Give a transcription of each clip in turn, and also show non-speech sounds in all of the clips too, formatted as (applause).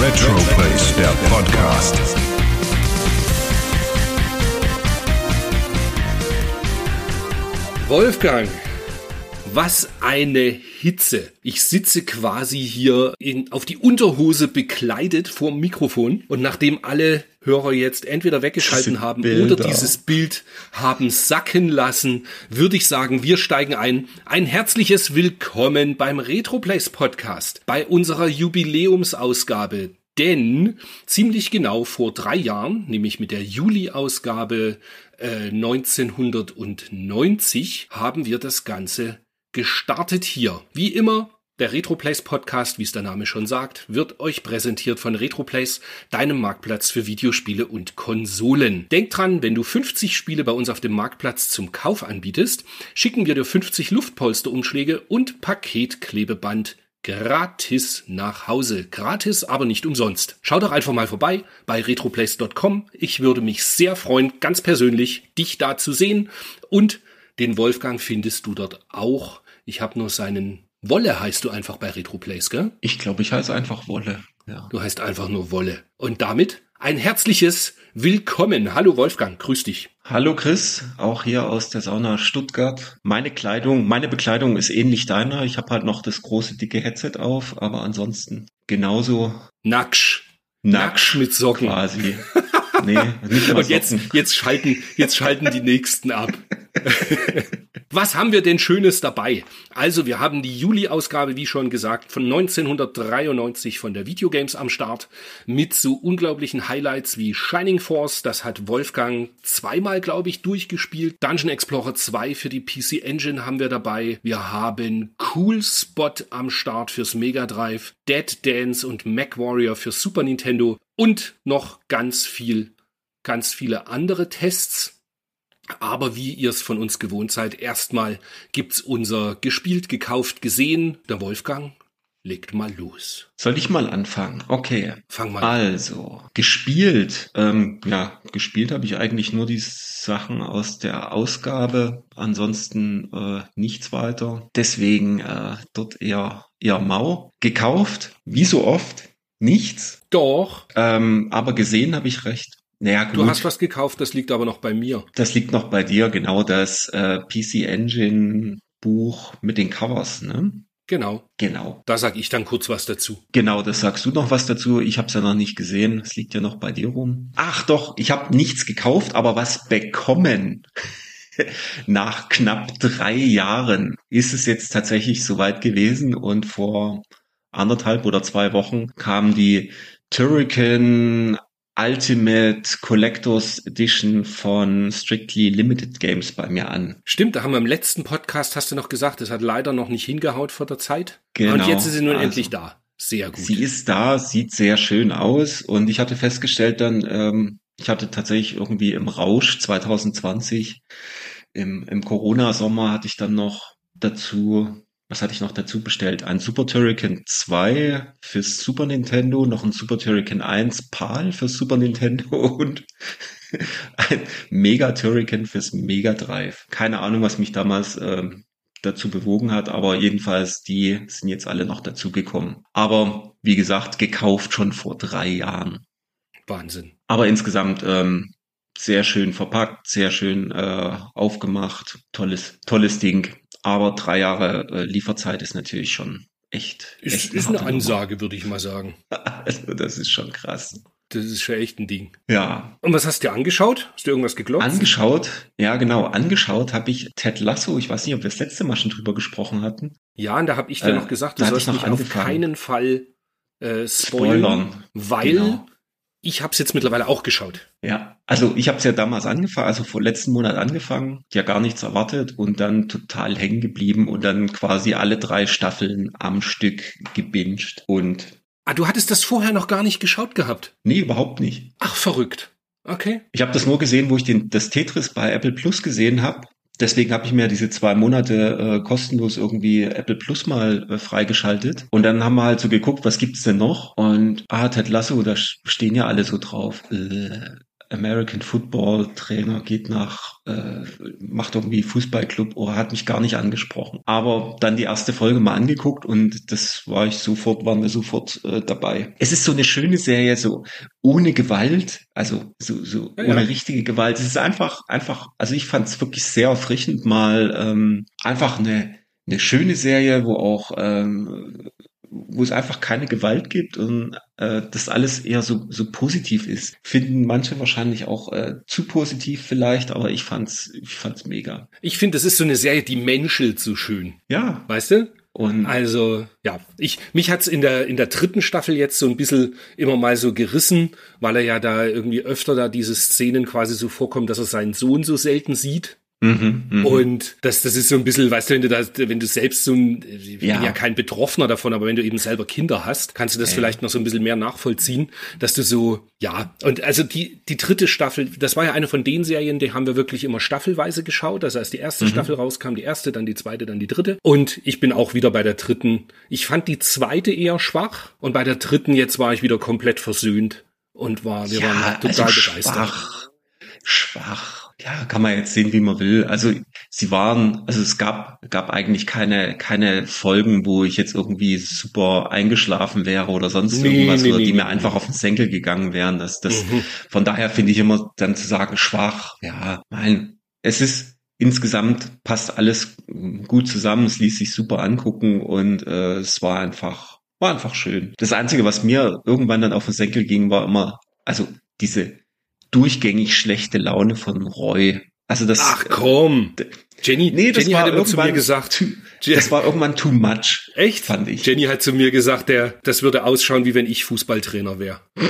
Retroplace, der Podcast. Wolfgang, was eine Hitze. Ich sitze quasi hier in, auf die Unterhose bekleidet vor dem Mikrofon und nachdem alle Hörer jetzt entweder weggeschalten haben Bilder. oder dieses Bild haben sacken lassen, würde ich sagen, wir steigen ein. Ein herzliches Willkommen beim Retroplays Podcast, bei unserer Jubiläumsausgabe. Denn ziemlich genau vor drei Jahren, nämlich mit der Juli-Ausgabe äh, 1990, haben wir das Ganze gestartet hier. Wie immer, der Retroplays Podcast, wie es der Name schon sagt, wird euch präsentiert von Retroplays, deinem Marktplatz für Videospiele und Konsolen. Denk dran, wenn du 50 Spiele bei uns auf dem Marktplatz zum Kauf anbietest, schicken wir dir 50 Luftpolsterumschläge und Paketklebeband gratis nach Hause. Gratis, aber nicht umsonst. Schau doch einfach mal vorbei bei retroplace.com. Ich würde mich sehr freuen, ganz persönlich, dich da zu sehen. Und den Wolfgang findest du dort auch. Ich habe nur seinen Wolle heißt du einfach bei Retroplace, gell? Ich glaube, ich heiße einfach Wolle. Ja. Du heißt einfach nur Wolle. Und damit ein herzliches Willkommen. Hallo Wolfgang, grüß dich. Hallo Chris, auch hier aus der Sauna Stuttgart. Meine Kleidung, meine Bekleidung ist ähnlich deiner. Ich habe halt noch das große dicke Headset auf, aber ansonsten genauso Nacksch. nackt mit Socken. quasi. (laughs) Nee, nicht Und jetzt, jetzt schalten, jetzt schalten die nächsten ab. (laughs) Was haben wir denn Schönes dabei? Also, wir haben die Juli-Ausgabe, wie schon gesagt, von 1993 von der Videogames am Start mit so unglaublichen Highlights wie Shining Force, das hat Wolfgang zweimal, glaube ich, durchgespielt. Dungeon Explorer 2 für die PC Engine haben wir dabei. Wir haben Cool Spot am Start fürs Mega Drive, Dead Dance und Mac Warrior für Super Nintendo und noch ganz viel, ganz viele andere Tests. Aber wie ihr es von uns gewohnt seid, erstmal gibt's unser gespielt, gekauft, gesehen. Der Wolfgang legt mal los. Soll ich mal anfangen? Okay. Fang mal an. Also, gespielt. Ähm, ja, gespielt habe ich eigentlich nur die Sachen aus der Ausgabe. Ansonsten äh, nichts weiter. Deswegen äh, dort eher, eher mau. Gekauft, wie so oft, nichts. Doch, Ähm, aber gesehen habe ich recht. Naja, gut. du hast was gekauft, das liegt aber noch bei mir. Das liegt noch bei dir, genau das äh, PC Engine Buch mit den Covers, ne? Genau. Genau. Da sag ich dann kurz was dazu. Genau, das sagst du noch was dazu. Ich habe es ja noch nicht gesehen. Es liegt ja noch bei dir rum. Ach doch, ich habe nichts gekauft, aber was bekommen. (laughs) Nach knapp drei Jahren ist es jetzt tatsächlich soweit gewesen und vor anderthalb oder zwei Wochen kam die Turrican Ultimate Collectors Edition von Strictly Limited Games bei mir an. Stimmt, da haben wir im letzten Podcast, hast du noch gesagt, es hat leider noch nicht hingehaut vor der Zeit. Genau, Und jetzt ist sie nun also- endlich da. Sehr gut. Sie ist da, sieht sehr schön aus und ich hatte festgestellt dann, ähm, ich hatte tatsächlich irgendwie im Rausch 2020, im, im Corona-Sommer hatte ich dann noch dazu, was hatte ich noch dazu bestellt? Ein Super Turrican 2 fürs Super Nintendo, noch ein Super Turrican 1 PAL fürs Super Nintendo (laughs) und ein Mega Turrican fürs Mega Drive. Keine Ahnung, was mich damals ähm, dazu bewogen hat, aber jedenfalls die sind jetzt alle noch dazugekommen. Aber wie gesagt, gekauft schon vor drei Jahren. Wahnsinn. Aber insgesamt ähm, sehr schön verpackt, sehr schön äh, aufgemacht, tolles, tolles Ding. Aber drei Jahre äh, Lieferzeit ist natürlich schon echt. Ist, echt ist eine Ansage, würde ich mal sagen. (laughs) Also das ist schon krass. Das ist schon echt ein Ding. Ja, Und was hast du dir angeschaut? Hast du irgendwas geglotzt? angeschaut, ja genau, angeschaut habe ich Ted Lasso. Ich weiß nicht, ob wir das letzte Mal schon drüber gesprochen hatten. Ja, und da habe ich dir Äh, noch gesagt, du sollst ich mich noch auf angefangen. keinen Fall äh, spoilern, Spoilern. weil Genau. Ich habe es jetzt mittlerweile auch geschaut. Ja, also ich habe es ja damals angefangen, also vor letzten Monat angefangen, ja gar nichts erwartet und dann total hängen geblieben und dann quasi alle drei Staffeln am Stück gebinged und Ah, du hattest das vorher noch gar nicht geschaut gehabt. nee, überhaupt nicht. Ach, verrückt. Okay. Ich habe das nur gesehen, wo ich den, das Tetris bei Apple Plus gesehen habe. Deswegen habe ich mir diese zwei Monate äh, kostenlos irgendwie Apple Plus mal äh, freigeschaltet. Und dann haben wir halt so geguckt, was gibt's denn noch? Und ah, Ted Lasso, da stehen ja alle so drauf. Äh, American Football Trainer geht nach, äh, macht irgendwie Fußballclub, oh, hat mich gar nicht angesprochen. Aber dann die erste Folge mal angeguckt und das war ich sofort, waren wir sofort äh, dabei. Es ist so eine schöne Serie, so ohne Gewalt, also so, so ja, ohne ja. richtige Gewalt. Es ist einfach, einfach, also ich fand es wirklich sehr erfrischend, mal ähm, einfach eine eine schöne Serie, wo auch ähm, wo es einfach keine Gewalt gibt und äh, das alles eher so, so positiv ist. Finden manche wahrscheinlich auch äh, zu positiv vielleicht, aber ich fand's, ich fand's mega. Ich finde, das ist so eine Serie, die menschelt so schön. Ja. Weißt du? Und also, ja, ich, mich hat's in der, in der dritten Staffel jetzt so ein bisschen immer mal so gerissen, weil er ja da irgendwie öfter da diese Szenen quasi so vorkommt, dass er seinen Sohn so selten sieht. Mhm, mh. Und das, das ist so ein bisschen, weißt du, wenn du da, wenn du selbst so ein, ich ja. bin ja kein Betroffener davon, aber wenn du eben selber Kinder hast, kannst du das ja. vielleicht noch so ein bisschen mehr nachvollziehen, dass du so, ja, und also die, die dritte Staffel, das war ja eine von den Serien, die haben wir wirklich immer staffelweise geschaut. Also als die erste mhm. Staffel rauskam, die erste, dann die zweite, dann die dritte. Und ich bin auch wieder bei der dritten. Ich fand die zweite eher schwach und bei der dritten jetzt war ich wieder komplett versöhnt und war, wir ja, waren total also begeistert. Schwach, schwach ja, kann man jetzt sehen, wie man will. Also sie waren, also es gab, gab eigentlich keine, keine Folgen, wo ich jetzt irgendwie super eingeschlafen wäre oder sonst nee, irgendwas, nee, oder die nee, mir einfach auf den Senkel gegangen wären. Das, das, mhm. von daher finde ich immer dann zu sagen, schwach, ja, nein, es ist insgesamt passt alles gut zusammen, es ließ sich super angucken und äh, es war einfach, war einfach schön. Das Einzige, was mir irgendwann dann auf den Senkel ging, war immer, also diese durchgängig schlechte Laune von Roy. Also das. Ach komm. Jenny, nee, das Jenny war hat immer zu mir gesagt. Too, das war irgendwann too much. Echt? Fand ich. Jenny hat zu mir gesagt, der, das würde ausschauen, wie wenn ich Fußballtrainer wäre. (laughs)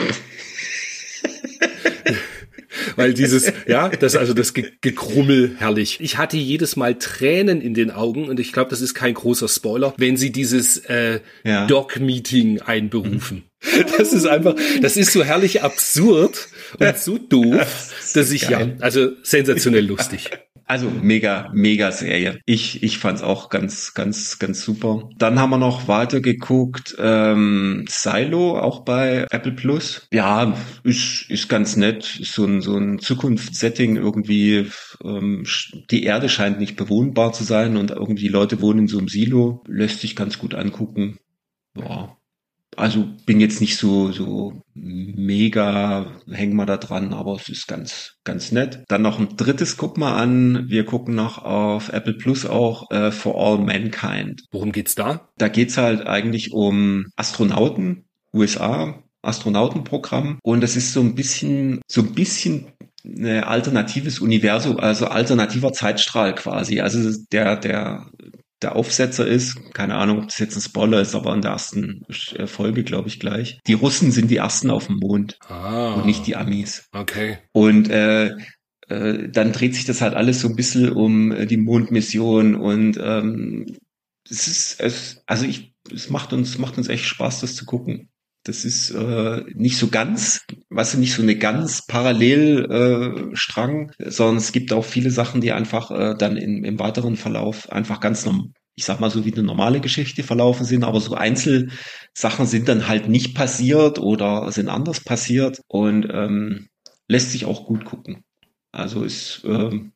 Weil dieses, ja, das also das Ge Gekrummel herrlich. Ich hatte jedes Mal Tränen in den Augen und ich glaube, das ist kein großer Spoiler, wenn sie dieses äh, ja. Doc-Meeting einberufen. Mhm. (laughs) Das ist einfach, das ist so herrlich absurd und so (laughs) doof, das dass ich geil. ja, also sensationell lustig. Also mega, mega Serie. Ich, ich fand's auch ganz, ganz, ganz super. Dann haben wir noch weiter geguckt, ähm, Silo, auch bei Apple Plus. Ja, ist, ist ganz nett. Ist so ein, so ein Zukunftssetting irgendwie. Ähm, die Erde scheint nicht bewohnbar zu sein und irgendwie die Leute wohnen in so einem Silo. Lässt sich ganz gut angucken. Ja, also bin jetzt nicht so, so mega, hängen wir da dran, aber es ist ganz, ganz nett. Dann noch ein drittes, guck mal an. Wir gucken noch auf Apple Plus auch äh, For All Mankind. Worum geht's da? Da geht's halt eigentlich um Astronauten, USA, Astronautenprogramm. Und das ist so ein bisschen, so ein bisschen ein alternatives Universum, also alternativer Zeitstrahl quasi. Also der, der der Aufsetzer ist, keine Ahnung, ob das jetzt ein Spoiler ist, aber in der ersten Folge, glaube ich, gleich. Die Russen sind die ersten auf dem Mond ah, und nicht die Amis. Okay. Und äh, äh, dann dreht sich das halt alles so ein bisschen um äh, die Mondmission und ähm, es ist, es, also ich, es macht uns, macht uns echt Spaß, das zu gucken. Das ist äh, nicht so ganz, was nicht so eine ganz Parallelstrang, äh, sondern es gibt auch viele Sachen, die einfach äh, dann in, im weiteren Verlauf einfach ganz normal ich sag mal so wie eine normale Geschichte verlaufen sind, aber so Einzelsachen sind dann halt nicht passiert oder sind anders passiert und ähm, lässt sich auch gut gucken. Also ist ähm,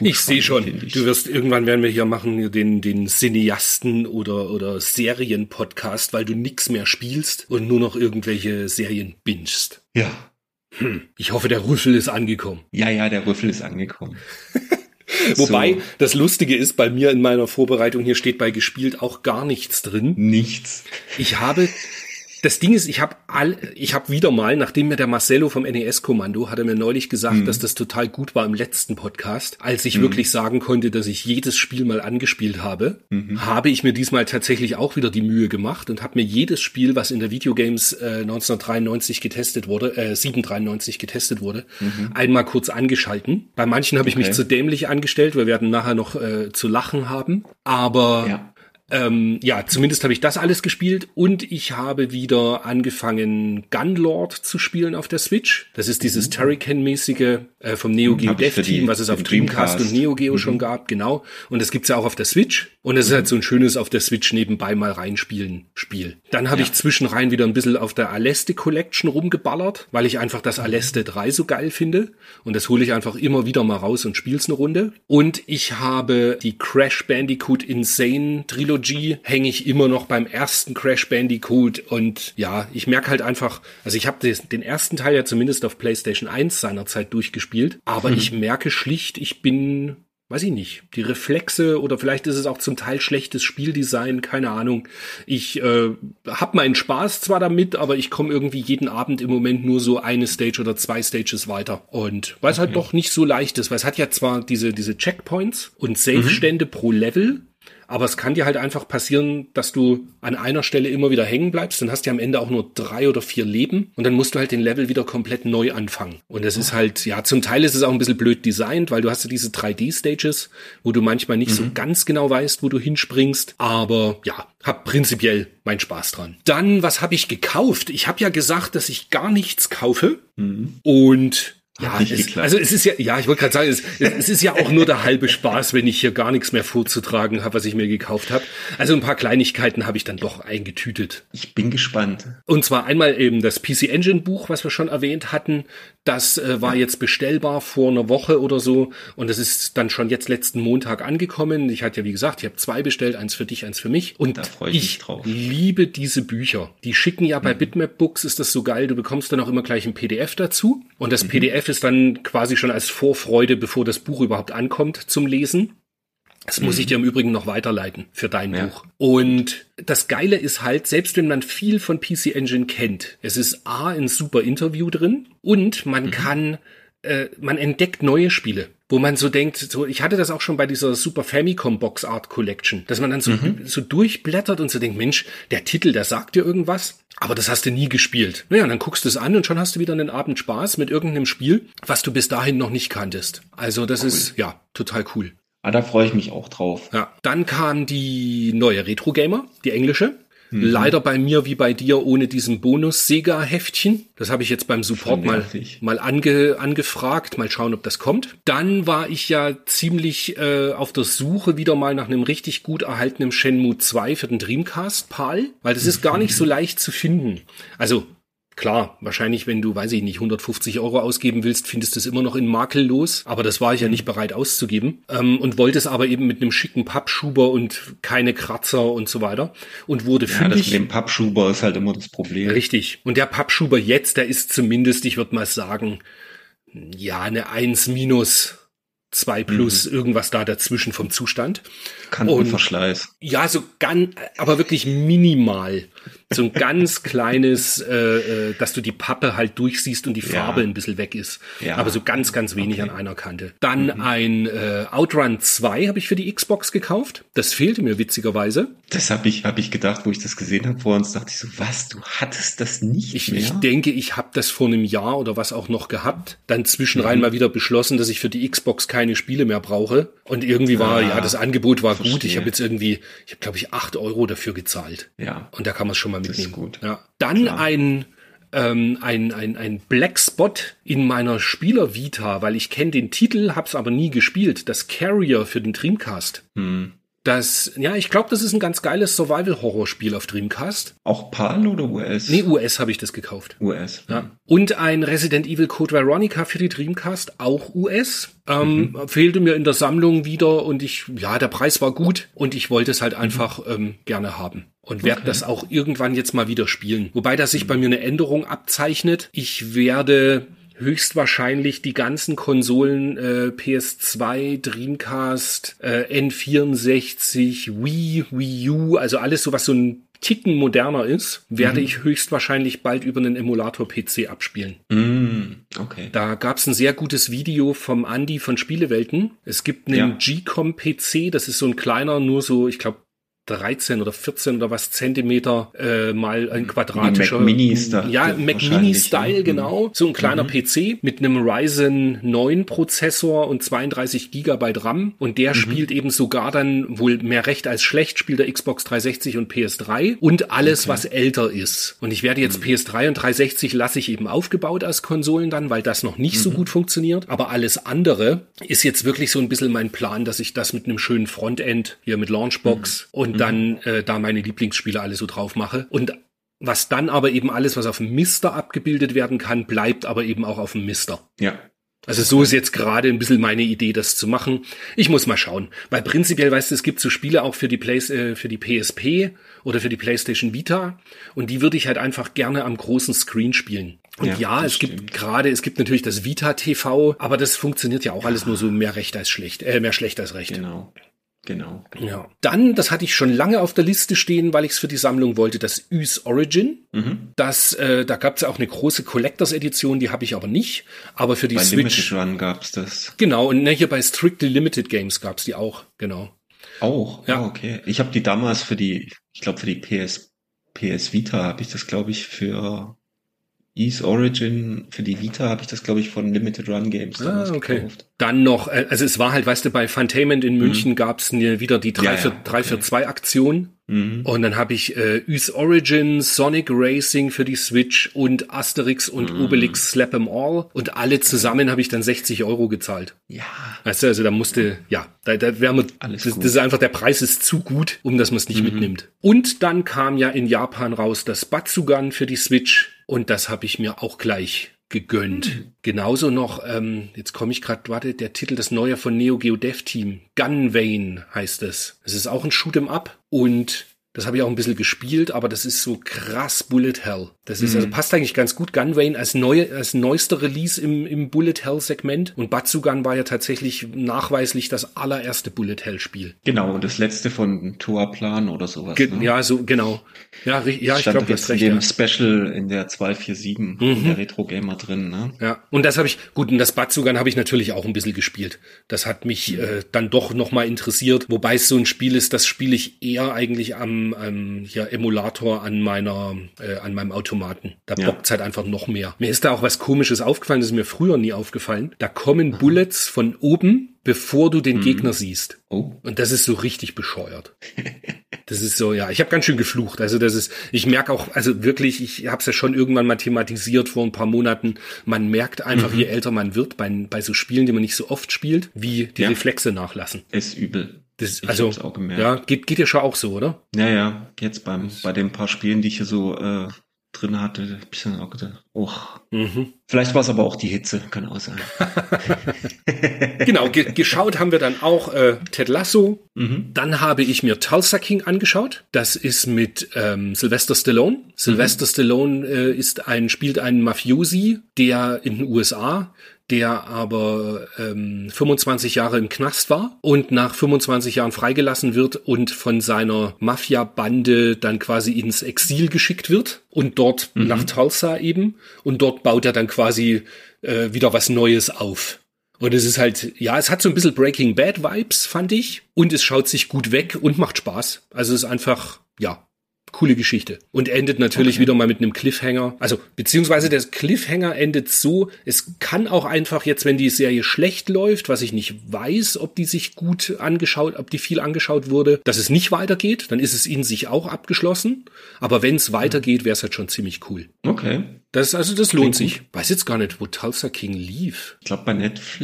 ich sehe schon, du wirst irgendwann werden wir hier machen den den Cineasten oder oder Serienpodcast, weil du nix mehr spielst und nur noch irgendwelche Serien bingst. Ja. Hm. Ich hoffe, der Rüffel ist angekommen. Ja, ja, der Rüffel ist angekommen. (laughs) Wobei so. das Lustige ist, bei mir in meiner Vorbereitung hier steht bei gespielt auch gar nichts drin. Nichts. Ich habe das Ding ist, ich habe all, ich habe wieder mal, nachdem mir der Marcello vom NES-Kommando hatte mir neulich gesagt, mhm. dass das total gut war im letzten Podcast, als ich mhm. wirklich sagen konnte, dass ich jedes Spiel mal angespielt habe, mhm. habe ich mir diesmal tatsächlich auch wieder die Mühe gemacht und habe mir jedes Spiel, was in der Videogames äh, 1993 getestet wurde, äh, 793 getestet wurde, mhm. einmal kurz angeschalten. Bei manchen habe ich okay. mich zu dämlich angestellt, weil wir werden nachher noch äh, zu lachen haben, aber ja ähm, ja, zumindest habe ich das alles gespielt und ich habe wieder angefangen, Gunlord zu spielen auf der Switch. Das ist dieses Turrican-mäßige äh, vom Neo Geo ich für Dev Team, was es auf Dreamcast, Dreamcast. und Neo Geo schon gab, genau. Und das gibt's ja auch auf der Switch. Und es ist halt so ein schönes auf der Switch nebenbei mal reinspielen Spiel. Dann habe Ja. ich zwischenrein wieder ein bisschen auf der Aleste Collection rumgeballert, weil ich einfach das Aleste 3 so geil finde. Und das hole ich einfach immer wieder mal raus und spiel's eine Runde. Und ich habe die Crash Bandicoot Insane Trilogie, hänge ich immer noch beim ersten Crash Bandicoot. Und ja, ich merke halt einfach, also ich habe den ersten Teil ja zumindest auf PlayStation 1 seinerzeit durchgespielt, aber ich merke schlicht, ich bin weiß ich nicht, die Reflexe oder vielleicht ist es auch zum Teil schlechtes Spieldesign, keine Ahnung. Ich äh, habe meinen Spaß zwar damit, aber ich komme irgendwie jeden Abend im Moment nur so eine Stage oder zwei Stages weiter. Und weil es halt doch nicht so leicht ist, weil es hat ja zwar diese, diese Checkpoints und Save-Stände pro Level, aber es kann dir halt einfach passieren, dass du an einer Stelle immer wieder hängen bleibst. Dann hast du am Ende auch nur drei oder vier Leben und dann musst du halt den Level wieder komplett neu anfangen. Und das ist halt, ja, zum Teil ist es auch ein bisschen blöd designt, weil du hast ja diese 3D-Stages, wo du manchmal nicht so ganz genau weißt, wo du hinspringst. Aber ja, hab prinzipiell meinen Spaß dran. Dann, was habe ich gekauft? Ich habe ja gesagt, dass ich gar nichts kaufe. Und ja, es, also es ist ja, ja, ich wollte gerade sagen, es, es ist ja auch nur der halbe Spaß, wenn ich hier gar nichts mehr vorzutragen habe, was ich mir gekauft habe. Also ein paar Kleinigkeiten habe ich dann doch eingetütet. Ich bin gespannt. Und zwar einmal eben das PC Engine Buch, was wir schon erwähnt hatten. Das äh, war jetzt bestellbar vor einer Woche oder so. Und das ist dann schon jetzt letzten Montag angekommen. Ich hatte ja, wie gesagt, ich habe zwei bestellt, eins für dich, eins für mich. Und Da freu ich mich drauf. liebe diese Bücher. Die schicken ja bei Bitmap Books, ist das so geil. Du bekommst dann auch immer gleich ein PDF dazu. Und das PDF ist dann quasi schon als Vorfreude, bevor das Buch überhaupt ankommt, zum Lesen. Das muss ich dir im Übrigen noch weiterleiten für dein Ja. Buch. Und das Geile ist halt, selbst wenn man viel von PC Engine kennt, es ist A, ein super Interview drin und man kann, äh, man entdeckt neue Spiele, wo man so denkt, so, ich hatte das auch schon bei dieser Super Famicom Box Art Collection, dass man dann so, so durchblättert und so denkt, Mensch, der Titel, der sagt dir irgendwas, aber das hast du nie gespielt. Naja, dann guckst du es an und schon hast du wieder einen Abend Spaß mit irgendeinem Spiel, was du bis dahin noch nicht kanntest. Also das ist, ja, total cool. Ah, da freue ich mich auch drauf. Ja, dann kam die neue Retro Gamer, die englische. Mhm. Leider bei mir wie bei dir ohne diesen Bonus-Sega-Heftchen. Das habe ich jetzt beim Support mal, mal ange, angefragt. Mal schauen, ob das kommt. Dann war ich ja ziemlich äh, auf der Suche wieder mal nach einem richtig gut erhaltenen Shenmue 2 für den Dreamcast, PAL. Weil das ist gar nicht so leicht zu finden. Also Klar, wahrscheinlich, wenn du, weiß ich nicht, 150 Euro ausgeben willst, findest du es immer noch in makellos. Aber das war ich ja nicht bereit auszugeben. Ähm, und wollte es aber eben mit einem schicken Pappschuber und keine Kratzer und so weiter. Und wurde Ja, das mit fündig. dem Pappschuber ist halt immer das Problem. Richtig. Und der Pappschuber jetzt, der ist zumindest, ich würde mal sagen, ja, eine 1 minus, 2 plus, irgendwas da dazwischen vom Zustand. Kantenverschleiß. Ja, so ganz, aber wirklich minimal. So ein ganz (laughs) kleines, äh, äh, dass du die Pappe halt durchsiehst und die Farbe Ja. ein bisschen weg ist. Ja. Aber so ganz, ganz wenig Okay. an einer Kante. Dann ein äh, Outrun 2 habe ich für die Xbox gekauft. Das fehlte mir witzigerweise. Das habe ich, hab ich gedacht, wo ich das gesehen habe vor uns, dachte ich so, was, du hattest das nicht Ich, mehr? ich denke, ich habe das vor einem Jahr oder was auch noch gehabt. Dann Mhm. zwischenrein mal wieder beschlossen, dass ich für die Xbox keine Spiele mehr brauche. Und irgendwie war, Ah, ja, das Angebot war gut. Ich verstehe. habe jetzt irgendwie, ich habe glaube ich acht Euro dafür gezahlt. ja. Und da kann man es schon mal ist mitnehmen. gut. Ja. Dann Klar. ein, ähm, ein, ein, ein Black Spot in meiner Spieler-Vita, weil ich kenne den Titel, hab's aber nie gespielt. Das Carrier für den Dreamcast. Hm. Das, ja, ich glaube, das ist ein ganz geiles Survival-Horror-Spiel auf Dreamcast. Auch PAL oder US? Nee, US habe ich das gekauft. US. Ja. Und ein Resident Evil Code Veronica für die Dreamcast, auch US. Ähm, Fehlte mir in der Sammlung wieder und ich, ja, der Preis war gut und ich wollte es halt einfach ähm, gerne haben. Und werde Okay. das auch irgendwann jetzt mal wieder spielen. Wobei da sich bei mir eine Änderung abzeichnet. Ich werde höchstwahrscheinlich die ganzen Konsolen äh, PS2, Dreamcast, äh, N64, Wii, Wii U, also alles so, was so ein Ticken moderner ist, werde ich höchstwahrscheinlich bald über einen Emulator-PC abspielen. Hm, okay. Da gab es ein sehr gutes Video vom Andy von Spielewelten. Es gibt einen Ja. GCOM-PC, das ist so ein kleiner, nur so, ich glaube, 13 oder 14 oder was Zentimeter äh, mal ein quadratischer. Mac Mini-Style. Ja, Mac wahrscheinlich, Mini-Style, ja. genau. So ein kleiner PC mit einem Ryzen 9 Prozessor und 32 Gigabyte RAM. Und der spielt eben sogar dann wohl mehr recht als schlecht, spielt der Xbox 360 und PS3 und alles, was älter ist. Und ich werde jetzt PS3 und 360 lasse ich eben aufgebaut als Konsolen dann, weil das noch nicht so gut funktioniert. Aber alles andere ist jetzt wirklich so ein bisschen mein Plan, dass ich das mit einem schönen Frontend hier mit Launchbox und dann äh, da meine Lieblingsspiele alle so drauf mache. Und was dann aber eben alles, was auf dem Mister abgebildet werden kann, bleibt aber eben auch auf dem Mister. Ja. Also so ist jetzt gerade ein bisschen meine Idee, das zu machen. Ich muss mal schauen, weil prinzipiell weißt du, es gibt so Spiele auch für die Play äh, für die PSP oder für die PlayStation Vita und die würde ich halt einfach gerne am großen Screen spielen. Und ja, Ja, es gibt stimmt. gerade, es gibt natürlich das Vita TV, aber das funktioniert ja auch alles nur so mehr recht als schlecht, äh, mehr schlecht als recht. Genau. Genau. Ja. Dann, das hatte ich schon lange auf der Liste stehen, weil ich es für die Sammlung wollte, das Ys Origin. Mhm. Das, äh, da gab es auch eine große Collectors Edition, die habe ich aber nicht. Aber für die Bei Switch. Limited Run gab's das Genau, und ne, hier bei Strictly Limited Games gab's die auch, genau. auch. Ja. Ja, okay. Ich habe die damals für die, ich glaube für die PS PS Vita habe ich das glaube ich für Ease Origin für die Vita habe ich das glaube ich von Limited Run Games damals Ah, okay. gekauft. Dann noch, äh, also es war halt, weißt du, bei Funtainment in München gab's ne, wieder die 3 Mhm. Ja, für, ja, 3 für okay. 2 Aktion. Mhm. Und dann habe ich äh, Ys Origin, Sonic Racing für die Switch und Asterix und Mhm. Obelix Slap 'em All. Und alle zusammen habe ich dann 60 Euro gezahlt. Ja. Weißt du, also da musste, ja, da, da wäre man, Alles das, gut. das ist einfach, der Preis ist zu gut, um dass man es nicht mitnimmt. Und dann kam ja in Japan raus das Batsugan für die Switch und das habe ich mir auch gleich gegönnt. Genauso noch, ähm, jetzt komme ich gerade, warte, der Titel, das neue von Neo Geo Dev Team, Gunvein heißt es. Es ist auch ein Shoot'em Up und das habe ich auch ein bisschen gespielt, aber das ist so krass Bullet Hell. Das ist, also passt eigentlich ganz gut. Gunvein als neue, als neuester Release im, im Bullet Hell Segment. Und Batsugan war ja tatsächlich nachweislich das allererste Bullet Hell Spiel. Genau, und das letzte von Tourplan oder sowas. Ge ne? Ja, so, genau. Ja, ja ich glaube, hast jetzt in recht. dem Ja. Special in der 247 Mhm. in der Retro Gamer drin, ne? Ja, und das habe ich, gut, und das Batsugan habe ich natürlich auch ein bisschen gespielt. Das hat mich äh, dann doch nochmal interessiert, wobei es so ein Spiel ist, das spiele ich eher eigentlich am, am ja, Emulator an meiner, äh, an meinem Automaten. Da Ja. bockt's halt einfach noch mehr. Mir ist da auch was komisches aufgefallen, das ist mir früher nie aufgefallen. Da kommen Bullets von oben, bevor du den Gegner siehst. Oh. Und das ist so richtig bescheuert. (laughs) Das ist so, ja, ich habe ganz schön geflucht. Also das ist, ich merke auch, also wirklich, ich habe es ja schon irgendwann mal thematisiert vor ein paar Monaten. Man merkt einfach, je älter man wird, bei, bei so Spielen, die man nicht so oft spielt, wie die Ja. Reflexe nachlassen. Ist übel. Das, Ich also, hab's auch gemerkt. ja, geht, geht dir schon auch so, oder? Ja, ja, jetzt beim, bei den paar Spielen, die ich hier so äh, drin hatte, ich dann auch gedacht, oh, Mhm. vielleicht war es aber auch die Hitze, kann auch sein. (laughs) (laughs) Genau, ge geschaut haben wir dann auch äh, Ted Lasso. Mhm. Dann habe ich mir Tulsa King angeschaut. Das ist mit ähm, Sylvester Stallone. Sylvester Stallone äh, ist ein spielt einen Mafiosi, der in den USA der aber ähm, 25 Jahre im Knast war und nach 25 Jahren freigelassen wird und von seiner Mafia-Bande dann quasi ins Exil geschickt wird und dort nach Tulsa eben und dort baut er dann quasi äh, wieder was Neues auf. Und es ist halt, ja, es hat so ein bisschen Breaking Bad Vibes, fand ich. Und es schaut sich gut weg und macht Spaß. Also es ist einfach, ja, coole Geschichte. Und endet natürlich Okay. wieder mal mit einem Cliffhanger. Also, beziehungsweise der Cliffhanger endet so, es kann auch einfach jetzt, wenn die Serie schlecht läuft, was ich nicht weiß, ob die sich gut angeschaut, ob die viel angeschaut wurde, dass es nicht weitergeht, dann ist es in sich auch abgeschlossen. Aber wenn es weitergeht, wäre es halt schon ziemlich cool. Okay. Das, also, das lohnt Klingt sich. Weiß jetzt gar nicht, wo Tulsa King lief. Ich glaube bei Netflix.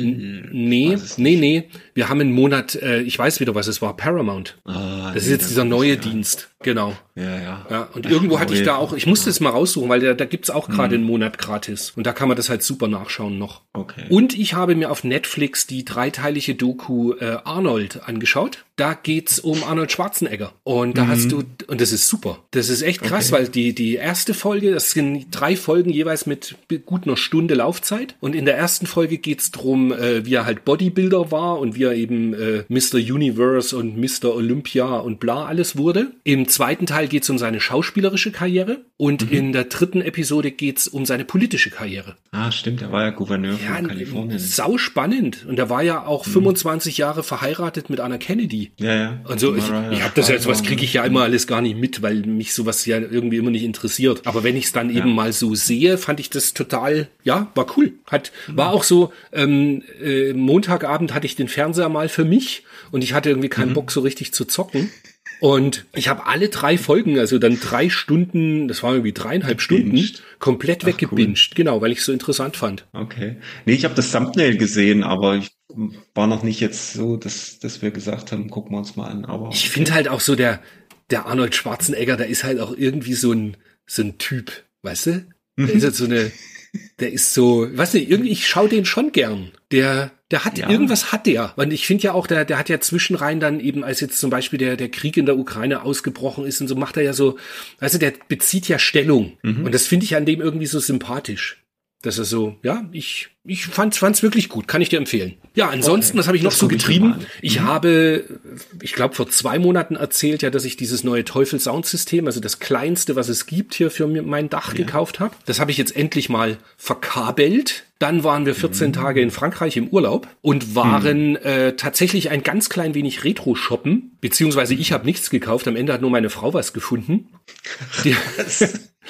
Nee, nee, nee. Wir haben einen Monat, äh, ich weiß wieder, was es war, Paramount. Ah, Das ist nee, jetzt dann dieser neue ja. Dienst. Genau. Ja, ja. Ja, und Ach, irgendwo hatte ich da auch, ich musste es mal raussuchen, weil da, da gibt's auch Mhm. gerade einen Monat gratis. Und da kann man das halt super nachschauen noch. Okay. Und ich habe mir auf Netflix die dreiteilige Doku äh, Arnold angeschaut. Da geht's um Arnold Schwarzenegger. Und da hast du, und das ist super. Das ist echt krass, Mhm. Okay. weil die, die erste Folge, das sind drei Folgen, Folgen jeweils mit gut einer Stunde Laufzeit. Und in der ersten Folge geht's drum, äh, wie er halt Bodybuilder war und wie er eben äh, Mr. Universe und Mr. Olympia und bla alles wurde. Im zweiten Teil geht's um seine schauspielerische Karriere und mhm. in der dritten Episode geht's um seine politische Karriere. Ah, stimmt, er war ja Gouverneur ja, von Kalifornien. Sau spannend. Und er war ja auch mhm. 25 Jahre verheiratet mit Anna Kennedy. Ja, ja. Also ich, ich habe das ja, sowas kriege ich ja immer alles gar nicht mit, weil mich sowas ja irgendwie immer nicht interessiert. Aber wenn ich es dann ja. eben mal so sehe, fand ich das total, ja, war cool. Hat, war auch so, ähm, äh, Montagabend hatte ich den Fernseher mal für mich und ich hatte irgendwie keinen mhm. Bock so richtig zu zocken. Und ich habe alle drei Folgen, also dann drei Stunden, das waren irgendwie dreieinhalb Stunden, komplett weggebinged. Cool. Genau, weil ich es so interessant fand. Okay. Nee, ich habe das Thumbnail gesehen, aber ich war noch nicht jetzt so, dass, dass wir gesagt haben, gucken wir uns mal an. Aber ich finde halt auch so der, der Arnold Schwarzenegger, der ist halt auch irgendwie so ein, so ein Typ, weißt du? Der ist halt so eine, der ist so, weiß nicht, irgendwie, ich schaue den schon gern. Der, der hat, ja. irgendwas hat der. Und ich finde ja auch, der, der hat ja zwischenrein dann eben, als jetzt zum Beispiel der, der Krieg in der Ukraine ausgebrochen ist und so, macht er ja so, du, der bezieht ja Stellung. Mhm. Und das finde ich an dem irgendwie so sympathisch. Dass er so, ja, ich, ich fand's, fand's wirklich gut, kann ich dir empfehlen. Ja, ansonsten, okay. was habe ich noch das so getrieben? Ich, ich mhm. habe, ich glaube, vor zwei Monaten erzählt ja, dass ich dieses neue Teufel Soundsystem, also das kleinste, was es gibt, hier für mein Dach ja. gekauft habe. Das habe ich jetzt endlich mal verkabelt. Dann waren wir 14 mhm. Tage in Frankreich im Urlaub und waren mhm. äh, tatsächlich ein ganz klein wenig Retro shoppen, beziehungsweise ich habe nichts gekauft. Am Ende hat nur meine Frau was gefunden. (laughs) Die,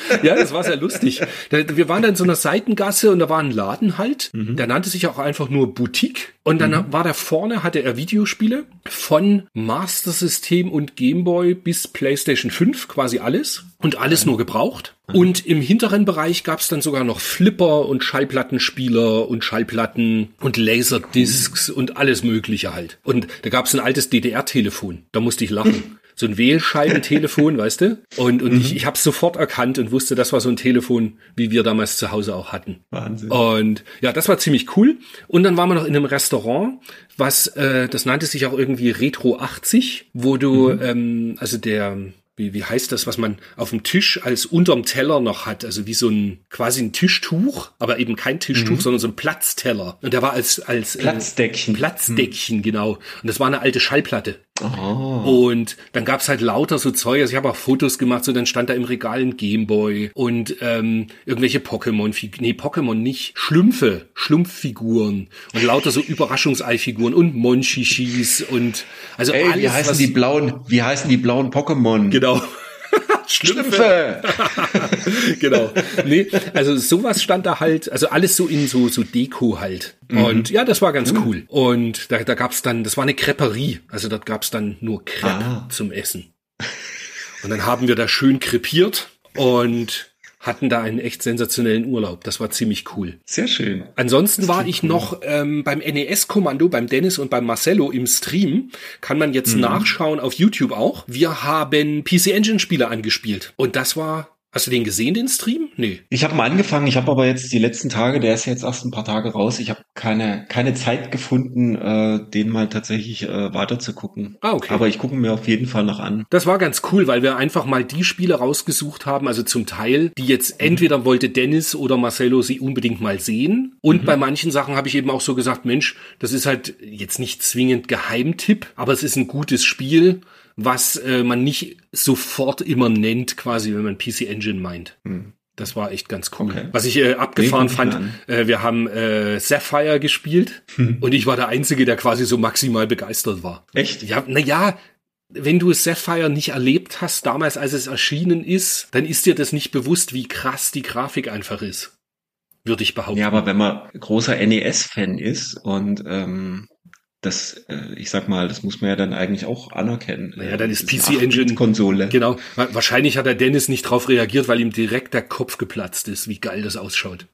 (laughs) ja, das war sehr lustig. Wir waren da in so einer Seitengasse und da war ein Laden halt. Mhm. Der nannte sich auch einfach nur Boutique. Und dann mhm. war da vorne, hatte er Videospiele von Master System und Gameboy bis PlayStation 5, quasi alles. Und alles nur gebraucht. Mhm. Und im hinteren Bereich gab's dann sogar noch Flipper und Schallplattenspieler und Schallplatten und Laserdiscs und alles Mögliche halt. Und da gab's ein altes DDR-Telefon. Da musste ich lachen. (laughs) so ein Wählscheibentelefon, (laughs) weißt du? Und, und mhm. ich, ich habe sofort erkannt und wusste, das war so ein Telefon, wie wir damals zu Hause auch hatten. Wahnsinn. Und ja, das war ziemlich cool. Und dann waren wir noch in einem Restaurant, was, äh, das nannte sich auch irgendwie Retro 80, wo du, mhm. ähm, also der wie, wie heißt das, was man auf dem Tisch als unterm Teller noch hat, also wie so ein quasi ein Tischtuch, aber eben kein Tischtuch, mhm. sondern so ein Platzteller. Und der war als als äh, Platzdeckchen. Äh, Platzdeckchen, mhm. genau. Und das war eine alte Schallplatte. Oh. Und dann gab's halt lauter so Zeug. Also ich habe auch Fotos gemacht, so dann stand da im Regal ein Gameboy und ähm, irgendwelche Pokémon, nee, Pokémon nicht, Schlümpfe, Schlumpffiguren und lauter so Überraschungseifiguren und Monchichis und also Ey, alles. Wie heißen die blauen, wie heißen die blauen Pokémon? Genau. Schlümpfe. (laughs) genau. Nee, also sowas stand da halt, also alles so in so, so Deko halt. Mhm. Und ja, das war ganz mhm. cool. Und da, da gab's dann, das war eine Creperie. Also dort gab's dann nur Crepe ah. zum Essen. Und dann haben wir da schön krepiert und hatten da einen echt sensationellen Urlaub. Das war ziemlich cool. Sehr schön. Ansonsten war ich cool. noch ähm, beim NES-Kommando, beim Dennis und beim Marcello im Stream. Kann man jetzt mhm. nachschauen auf YouTube auch. Wir haben PC Engine Spiele angespielt. Und das war Hast du den gesehen, den Stream? Nee. Ich habe mal angefangen, ich habe aber jetzt die letzten Tage, der ist jetzt erst ein paar Tage raus, ich habe keine, keine Zeit gefunden, äh, den mal tatsächlich äh, weiter zu gucken. Ah, okay. Aber ich gucke mir auf jeden Fall noch an. Das war ganz cool, weil wir einfach mal die Spiele rausgesucht haben, also zum Teil, die jetzt mhm. entweder wollte Dennis oder Marcelo sie unbedingt mal sehen. Und mhm. bei manchen Sachen habe ich eben auch so gesagt, Mensch, das ist halt jetzt nicht zwingend Geheimtipp, aber es ist ein gutes Spiel was äh, man nicht sofort immer nennt, quasi, wenn man PC Engine meint. Hm. Das war echt ganz cool. Okay. Was ich äh, abgefahren nee, fand, äh, wir haben äh, Sapphire gespielt hm. und ich war der Einzige, der quasi so maximal begeistert war. Echt? Ja, na ja, wenn du Sapphire nicht erlebt hast, damals als es erschienen ist, dann ist dir das nicht bewusst, wie krass die Grafik einfach ist. Würde ich behaupten. Ja, aber wenn man großer NES-Fan ist und ähm, das, äh, ich sag mal, das muss man ja dann eigentlich auch anerkennen. Naja, dann ist PC Engine Konsole. Genau. Wahrscheinlich hat der Dennis nicht drauf reagiert, weil ihm direkt der Kopf geplatzt ist, wie geil das ausschaut.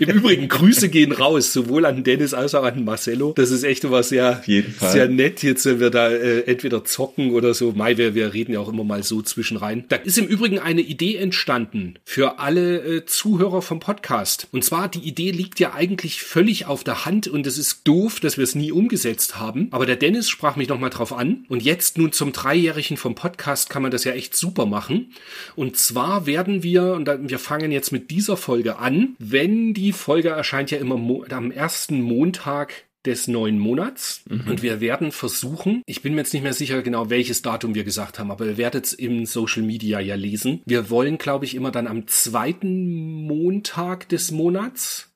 Im Übrigen, Grüße gehen raus, sowohl an Dennis als auch an Marcello. Das ist echt was sehr, sehr nett jetzt, wenn wir da äh, entweder zocken oder so. Mai, wir, wir reden ja auch immer mal so zwischen rein. Da ist im Übrigen eine Idee entstanden für alle äh, Zuhörer vom Podcast. Und zwar, die Idee liegt ja eigentlich völlig auf der Hand und es ist doof, dass wir es nie umgesetzt haben. Aber der Dennis sprach mich nochmal drauf an. Und jetzt nun zum Dreijährigen vom Podcast kann man das ja echt super machen. Und zwar werden wir, und wir fangen jetzt mit dieser Folge an, wenn die Folge erscheint ja immer am ersten Montag des neuen Monats mhm. und wir werden versuchen, ich bin mir jetzt nicht mehr sicher genau, welches Datum wir gesagt haben, aber ihr werdet es im Social Media ja lesen. Wir wollen, glaube ich, immer dann am zweiten Montag des Monats.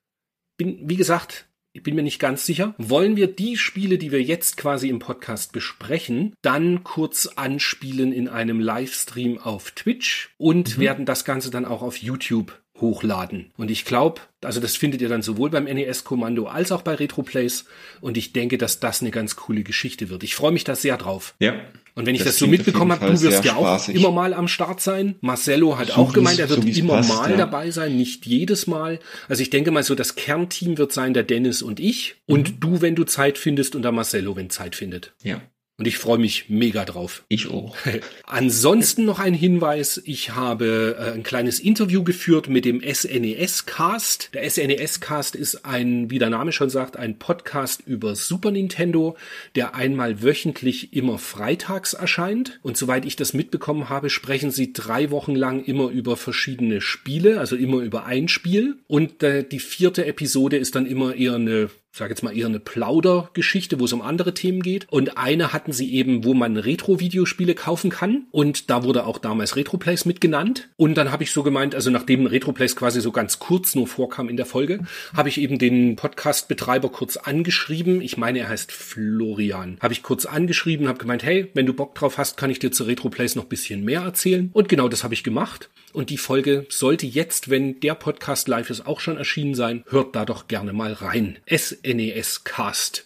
Bin, wie gesagt, ich bin mir nicht ganz sicher. Wollen wir die Spiele, die wir jetzt quasi im Podcast besprechen, dann kurz anspielen in einem Livestream auf Twitch und mhm. werden das Ganze dann auch auf YouTube hochladen. Und ich glaube, also das findet ihr dann sowohl beim NES-Kommando als auch bei RetroPlays. Und ich denke, dass das eine ganz coole Geschichte wird. Ich freue mich da sehr drauf. Ja. Und wenn ich das, das so mitbekommen habe, du wirst ja auch immer mal am Start sein. Marcello hat so auch gemeint, er wird so immer passt, mal ja. dabei sein, nicht jedes Mal. Also ich denke mal so, das Kernteam wird sein der Dennis und ich. Mhm. Und du, wenn du Zeit findest und der Marcello, wenn Zeit findet. Ja. Und ich freue mich mega drauf. Ich auch. (laughs) Ansonsten noch ein Hinweis. Ich habe äh, ein kleines Interview geführt mit dem SNES-Cast. Der SNES-Cast ist ein, wie der Name schon sagt, ein Podcast über Super Nintendo, der einmal wöchentlich immer freitags erscheint. Und soweit ich das mitbekommen habe, sprechen sie drei Wochen lang immer über verschiedene Spiele, also immer über ein Spiel. Und äh, die vierte Episode ist dann immer eher eine sage jetzt mal eher eine Plaudergeschichte, wo es um andere Themen geht. Und eine hatten sie eben, wo man Retro-Videospiele kaufen kann. Und da wurde auch damals Retroplays mitgenannt. Und dann habe ich so gemeint, also nachdem Retroplays quasi so ganz kurz nur vorkam in der Folge, habe ich eben den Podcast-Betreiber kurz angeschrieben. Ich meine, er heißt Florian. Habe ich kurz angeschrieben, habe gemeint, hey, wenn du Bock drauf hast, kann ich dir zu Retroplays noch bisschen mehr erzählen. Und genau das habe ich gemacht. Und die Folge sollte jetzt, wenn der Podcast live ist, auch schon erschienen sein. Hört da doch gerne mal rein. snescast.de.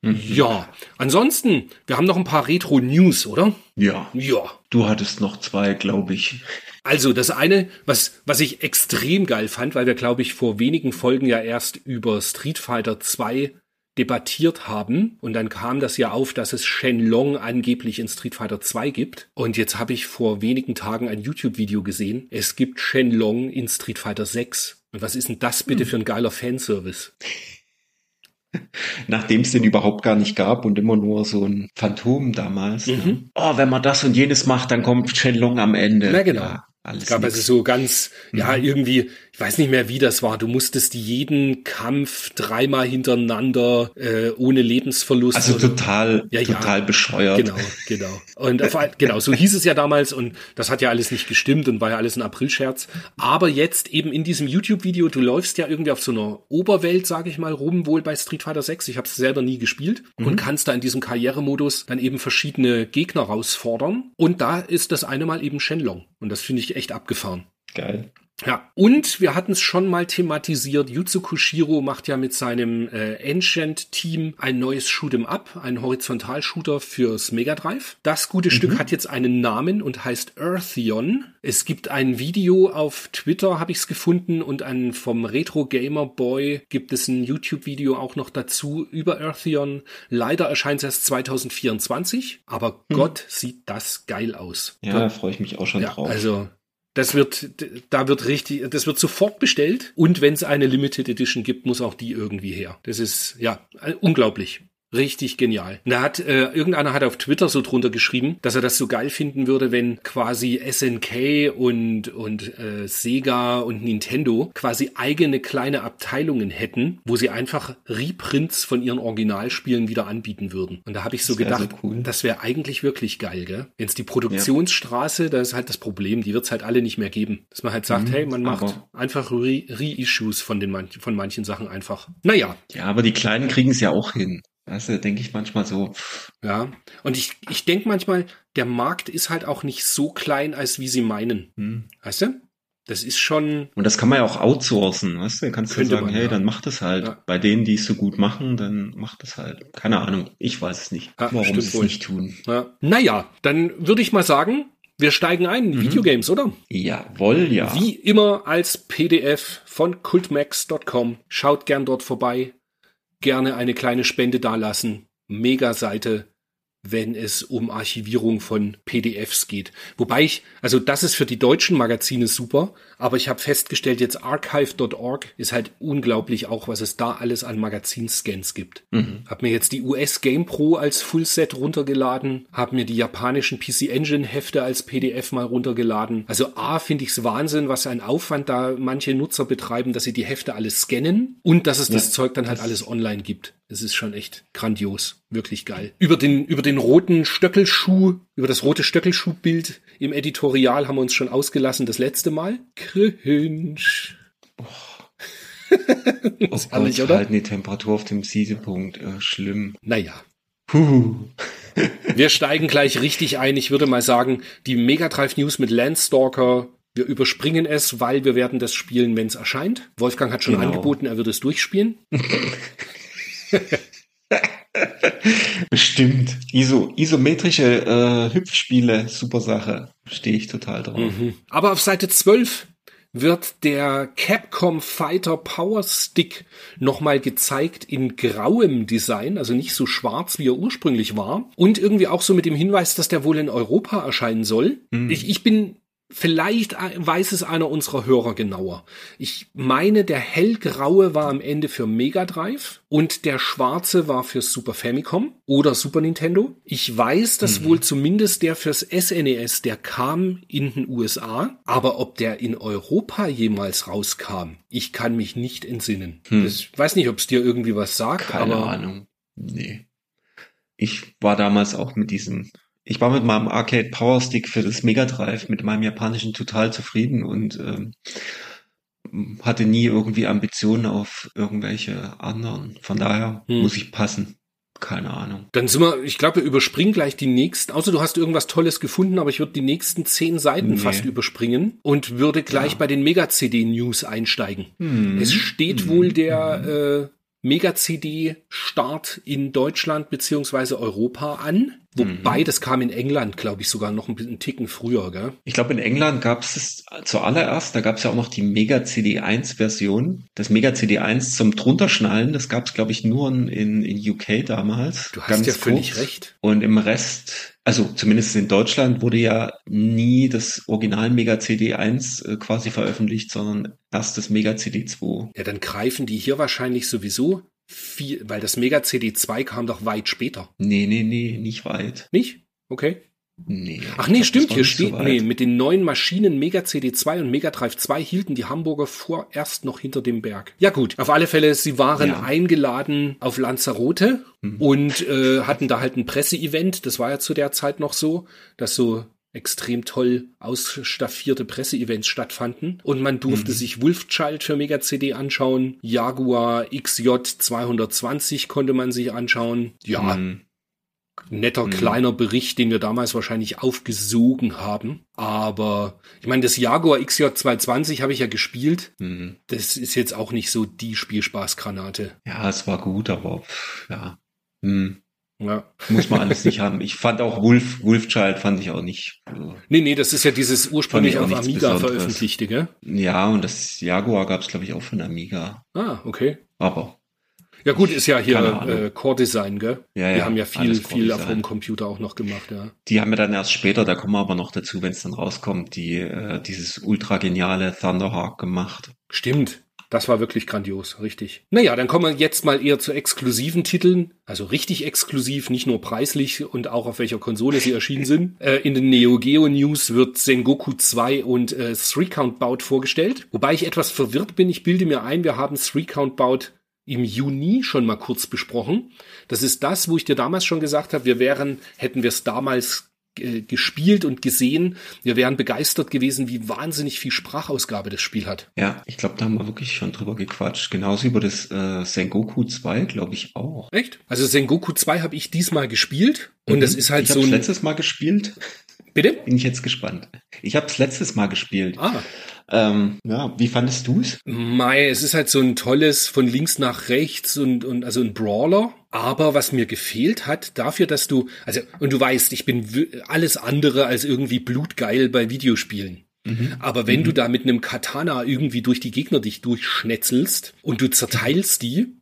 Mhm. Ja, ansonsten, wir haben noch ein paar Retro-News, oder? Ja. Ja. Du hattest noch zwei, glaube ich. Also das eine, was, was ich extrem geil fand, weil wir, glaube ich, vor wenigen Folgen ja erst über Street Fighter 2 debattiert haben. Und dann kam das ja auf, dass es Shenlong angeblich in Street Fighter 2 gibt. Und jetzt habe ich vor wenigen Tagen ein YouTube-Video gesehen. Es gibt Shenlong in Street Fighter 6. Und was ist denn das bitte hm. für ein geiler Fanservice? Nachdem es den überhaupt gar nicht gab und immer nur so ein Phantom damals. Ne? Mhm. Oh, wenn man das und jenes macht, dann kommt Shenlong am Ende. Na genau. Ja, alles es gab nix. also so ganz, mhm. ja, irgendwie, ich weiß nicht mehr, wie das war. Du musstest jeden Kampf dreimal hintereinander äh, ohne Lebensverlust. Also total, ja, total ja, bescheuert. Genau, genau. Und auf, genau, so hieß es ja damals und das hat ja alles nicht gestimmt und war ja alles ein Aprilscherz. Aber jetzt eben in diesem YouTube-Video, du läufst ja irgendwie auf so einer Oberwelt, sage ich mal, rum, wohl bei Street Fighter 6. Ich habe es selber nie gespielt mhm. und kannst da in diesem Karrieremodus dann eben verschiedene Gegner herausfordern. Und da ist das eine Mal eben Shenlong. Und das finde ich echt abgefahren. Geil. Ja, und wir hatten es schon mal thematisiert. Yuzu Koshiro macht ja mit seinem äh, Ancient-Team ein neues Shoot'em Up, ein Horizontalshooter fürs Mega Drive. Das gute mhm. Stück hat jetzt einen Namen und heißt Earthion. Es gibt ein Video auf Twitter, habe ich es gefunden, und ein vom Retro Gamer Boy gibt es ein YouTube-Video auch noch dazu über Earthion. Leider erscheint es erst 2024, aber mhm. Gott sieht das geil aus. Ja, da freue ich mich auch schon ja, drauf. Also das wird, da wird richtig, das wird sofort bestellt. Und wenn es eine Limited Edition gibt, muss auch die irgendwie her. Das ist, ja, unglaublich. Richtig genial. Da hat äh, irgendeiner hat auf Twitter so drunter geschrieben, dass er das so geil finden würde, wenn quasi SNK und und äh, Sega und Nintendo quasi eigene kleine Abteilungen hätten, wo sie einfach Reprints von ihren Originalspielen wieder anbieten würden. Und da habe ich so gedacht, so cool. das wäre eigentlich wirklich geil, gell? Wenn es die Produktionsstraße, ja. da ist halt das Problem, die wird es halt alle nicht mehr geben. Dass man halt sagt, mhm, hey, man macht einfach Reissues Re von den von manchen Sachen einfach. Naja. Ja, aber die Kleinen kriegen es ja auch hin. Du, denke ich manchmal so. Ja, und ich, ich denke manchmal, der Markt ist halt auch nicht so klein, als wie sie meinen. Hm. Weißt du? Das ist schon. Und das kann man ja auch outsourcen, weißt du? Dann kannst du sagen, man, hey, ja. dann mach das halt. Ja. Bei denen, die es so gut machen, dann mach das halt. Keine Ahnung, ich weiß es nicht, ja, warum sie es nicht tun. Ja. Naja, dann würde ich mal sagen, Wir steigen ein, Mhm. Videogames, oder? Jawohl, ja. Wie immer als PDF von cultmax.com. Schaut gern dort vorbei. Gerne eine kleine Spende dalassen. Mega Seite, wenn es um Archivierung von PDFs geht. Wobei ich, also das ist für die deutschen Magazine super, aber ich habe festgestellt, jetzt archive.org ist halt unglaublich auch, was es da alles an Magazinscans gibt. Hab mir jetzt die US Game Pro als Fullset runtergeladen, hab mir die japanischen PC Engine Hefte als PDF mal runtergeladen. Also A finde ich's Wahnsinn, was ein Aufwand da manche Nutzer betreiben, dass sie die Hefte alles scannen und dass es das Zeug dann halt alles online gibt. Es ist schon echt grandios, wirklich geil. Über den über den roten Stöckelschuh, über das rote Stöckelschuhbild im Editorial haben wir uns schon ausgelassen das letzte Mal. Cringe. Oh herrlich, Gott, oder? halten die Temperatur auf dem Siedepunkt. Äh, schlimm. Naja, Puh. (laughs) Wir steigen gleich richtig ein. Ich würde mal sagen, die Mega Drive News mit Landstalker. Wir überspringen es, weil wir werden das spielen, wenn es erscheint. Wolfgang hat schon Genau. angeboten, er wird es durchspielen. (laughs) (laughs) Bestimmt. Iso, isometrische äh, Hüpfspiele, super Sache. Stehe ich total drauf. Mhm. Aber auf Seite 12 wird der Capcom Fighter Power Stick nochmal gezeigt in grauem Design, also nicht so schwarz, wie er ursprünglich war. Und irgendwie auch so mit dem Hinweis, dass der wohl in Europa erscheinen soll. Ich, ich bin Vielleicht weiß es einer unserer Hörer genauer. Ich meine, der hellgraue war am Ende für Mega Drive und der schwarze war für Super Famicom oder Super Nintendo. Ich weiß, dass wohl zumindest der fürs SNES, der kam in den USA, aber ob der in Europa jemals rauskam, ich kann mich nicht entsinnen. Ich weiß nicht, ob es dir irgendwie was sagt, Keine aber Ahnung. Nee. Ich war damals auch mit diesem, ich war mit meinem Arcade Power Stick für das Mega Drive, mit meinem japanischen total zufrieden und ähm, hatte nie irgendwie Ambitionen auf irgendwelche anderen. Von daher Hm. muss ich passen. Keine Ahnung. Dann sind wir, ich glaube, wir überspringen gleich die nächsten, außer du hast irgendwas Tolles gefunden, aber ich würde die nächsten zehn Seiten Nee. fast überspringen und würde gleich Ja. bei den Mega-CD-News einsteigen. Hm. Es steht wohl der äh, Mega-CD-Start in Deutschland beziehungsweise Europa an. Wobei, Mhm. das kam in England, glaube ich, sogar noch ein bisschen einen Ticken früher, gell? Ich glaube, in England gab es es zuallererst, da gab es ja auch noch die Mega CD1-Version. Das Mega CD1 zum Drunterschnallen, das gab es, glaube ich, nur in, in UK damals. Du hast ja völlig kurz. recht. Und im Rest, also zumindest in Deutschland, wurde ja nie das Original Mega CD1 äh, quasi veröffentlicht, sondern erst das Mega CD2. Ja, dann greifen die hier wahrscheinlich sowieso viel, weil das Mega-CD2 kam doch weit später. Nee, nee, nee, nicht weit. Nicht? Okay. Nee. Ach nee, stimmt, hier so steht, weit. nee, mit den neuen Maschinen Mega CD2 und Mega Drive 2 hielten die Hamburger vorerst noch hinter dem Berg. Ja gut, auf alle Fälle, sie waren Ja. eingeladen auf Lanzarote Mhm. und äh, hatten da halt ein Presseevent. Das war ja zu der Zeit noch so, dass so extrem toll ausstaffierte Presseevents stattfanden und man durfte Mhm. sich Wolfchild für Mega CD anschauen, Jaguar XJ 220 konnte man sich anschauen. Ja, Hm. Netter Mhm. kleiner Bericht, den wir damals wahrscheinlich aufgesogen haben. Aber ich meine, das Jaguar XJ220 habe ich ja gespielt. Hm. Das ist jetzt auch nicht so die Spielspaßgranate. Ja, es war gut, aber pff, ja. Hm. Ja. Muss man alles nicht haben. Ich fand auch Wolf, Wolfchild fand ich auch nicht. Also, Nee, nee, das ist ja dieses ursprünglich auf Amiga veröffentlichte, gell? ja, und das Jaguar gab es, glaube ich, auch von Amiga. Ah, okay. Aber Ja gut, ist ja hier äh, Core Design, gell? Ja, Wir ja, haben ja viel, viel auf dem Computer auch noch gemacht, ja. die haben wir dann erst später, da kommen wir aber noch dazu, wenn es dann rauskommt, die äh, dieses ultra geniale Thunderhawk gemacht. Stimmt. Das war wirklich grandios, richtig. Naja, dann kommen wir jetzt mal eher zu exklusiven Titeln. Also richtig exklusiv, nicht nur preislich und auch auf welcher Konsole sie erschienen sind. (laughs) Äh, in den Neo Geo News wird Sengoku 2 und äh, Three Count Bout vorgestellt. Wobei ich etwas verwirrt bin. Ich bilde mir ein, wir haben Three Count Bout im Juni schon mal kurz besprochen. Das ist das, wo ich dir damals schon gesagt habe, wir wären, hätten wir es damals äh, gespielt und gesehen, wir wären begeistert gewesen, wie wahnsinnig viel Sprachausgabe das Spiel hat. Ja, ich glaube, da haben wir wirklich schon drüber gequatscht. Genauso über das äh, Sengoku 2, glaube ich auch. Echt? Also Sengoku 2 habe ich diesmal gespielt und das ist halt ich so ein letztes Mal gespielt. Bitte? Bin ich jetzt gespannt. Ich habe es letztes Mal gespielt. Ah, Ähm, ja, wie fandest du es? Mai, es ist halt so ein tolles von links nach rechts und, und also ein Brawler. Aber was mir gefehlt hat, dafür, dass du, also, und du weißt, ich bin alles andere als irgendwie blutgeil bei Videospielen. Mhm. Aber wenn mhm. du da mit einem Katana irgendwie durch die Gegner dich durchschnetzelst und du zerteilst die,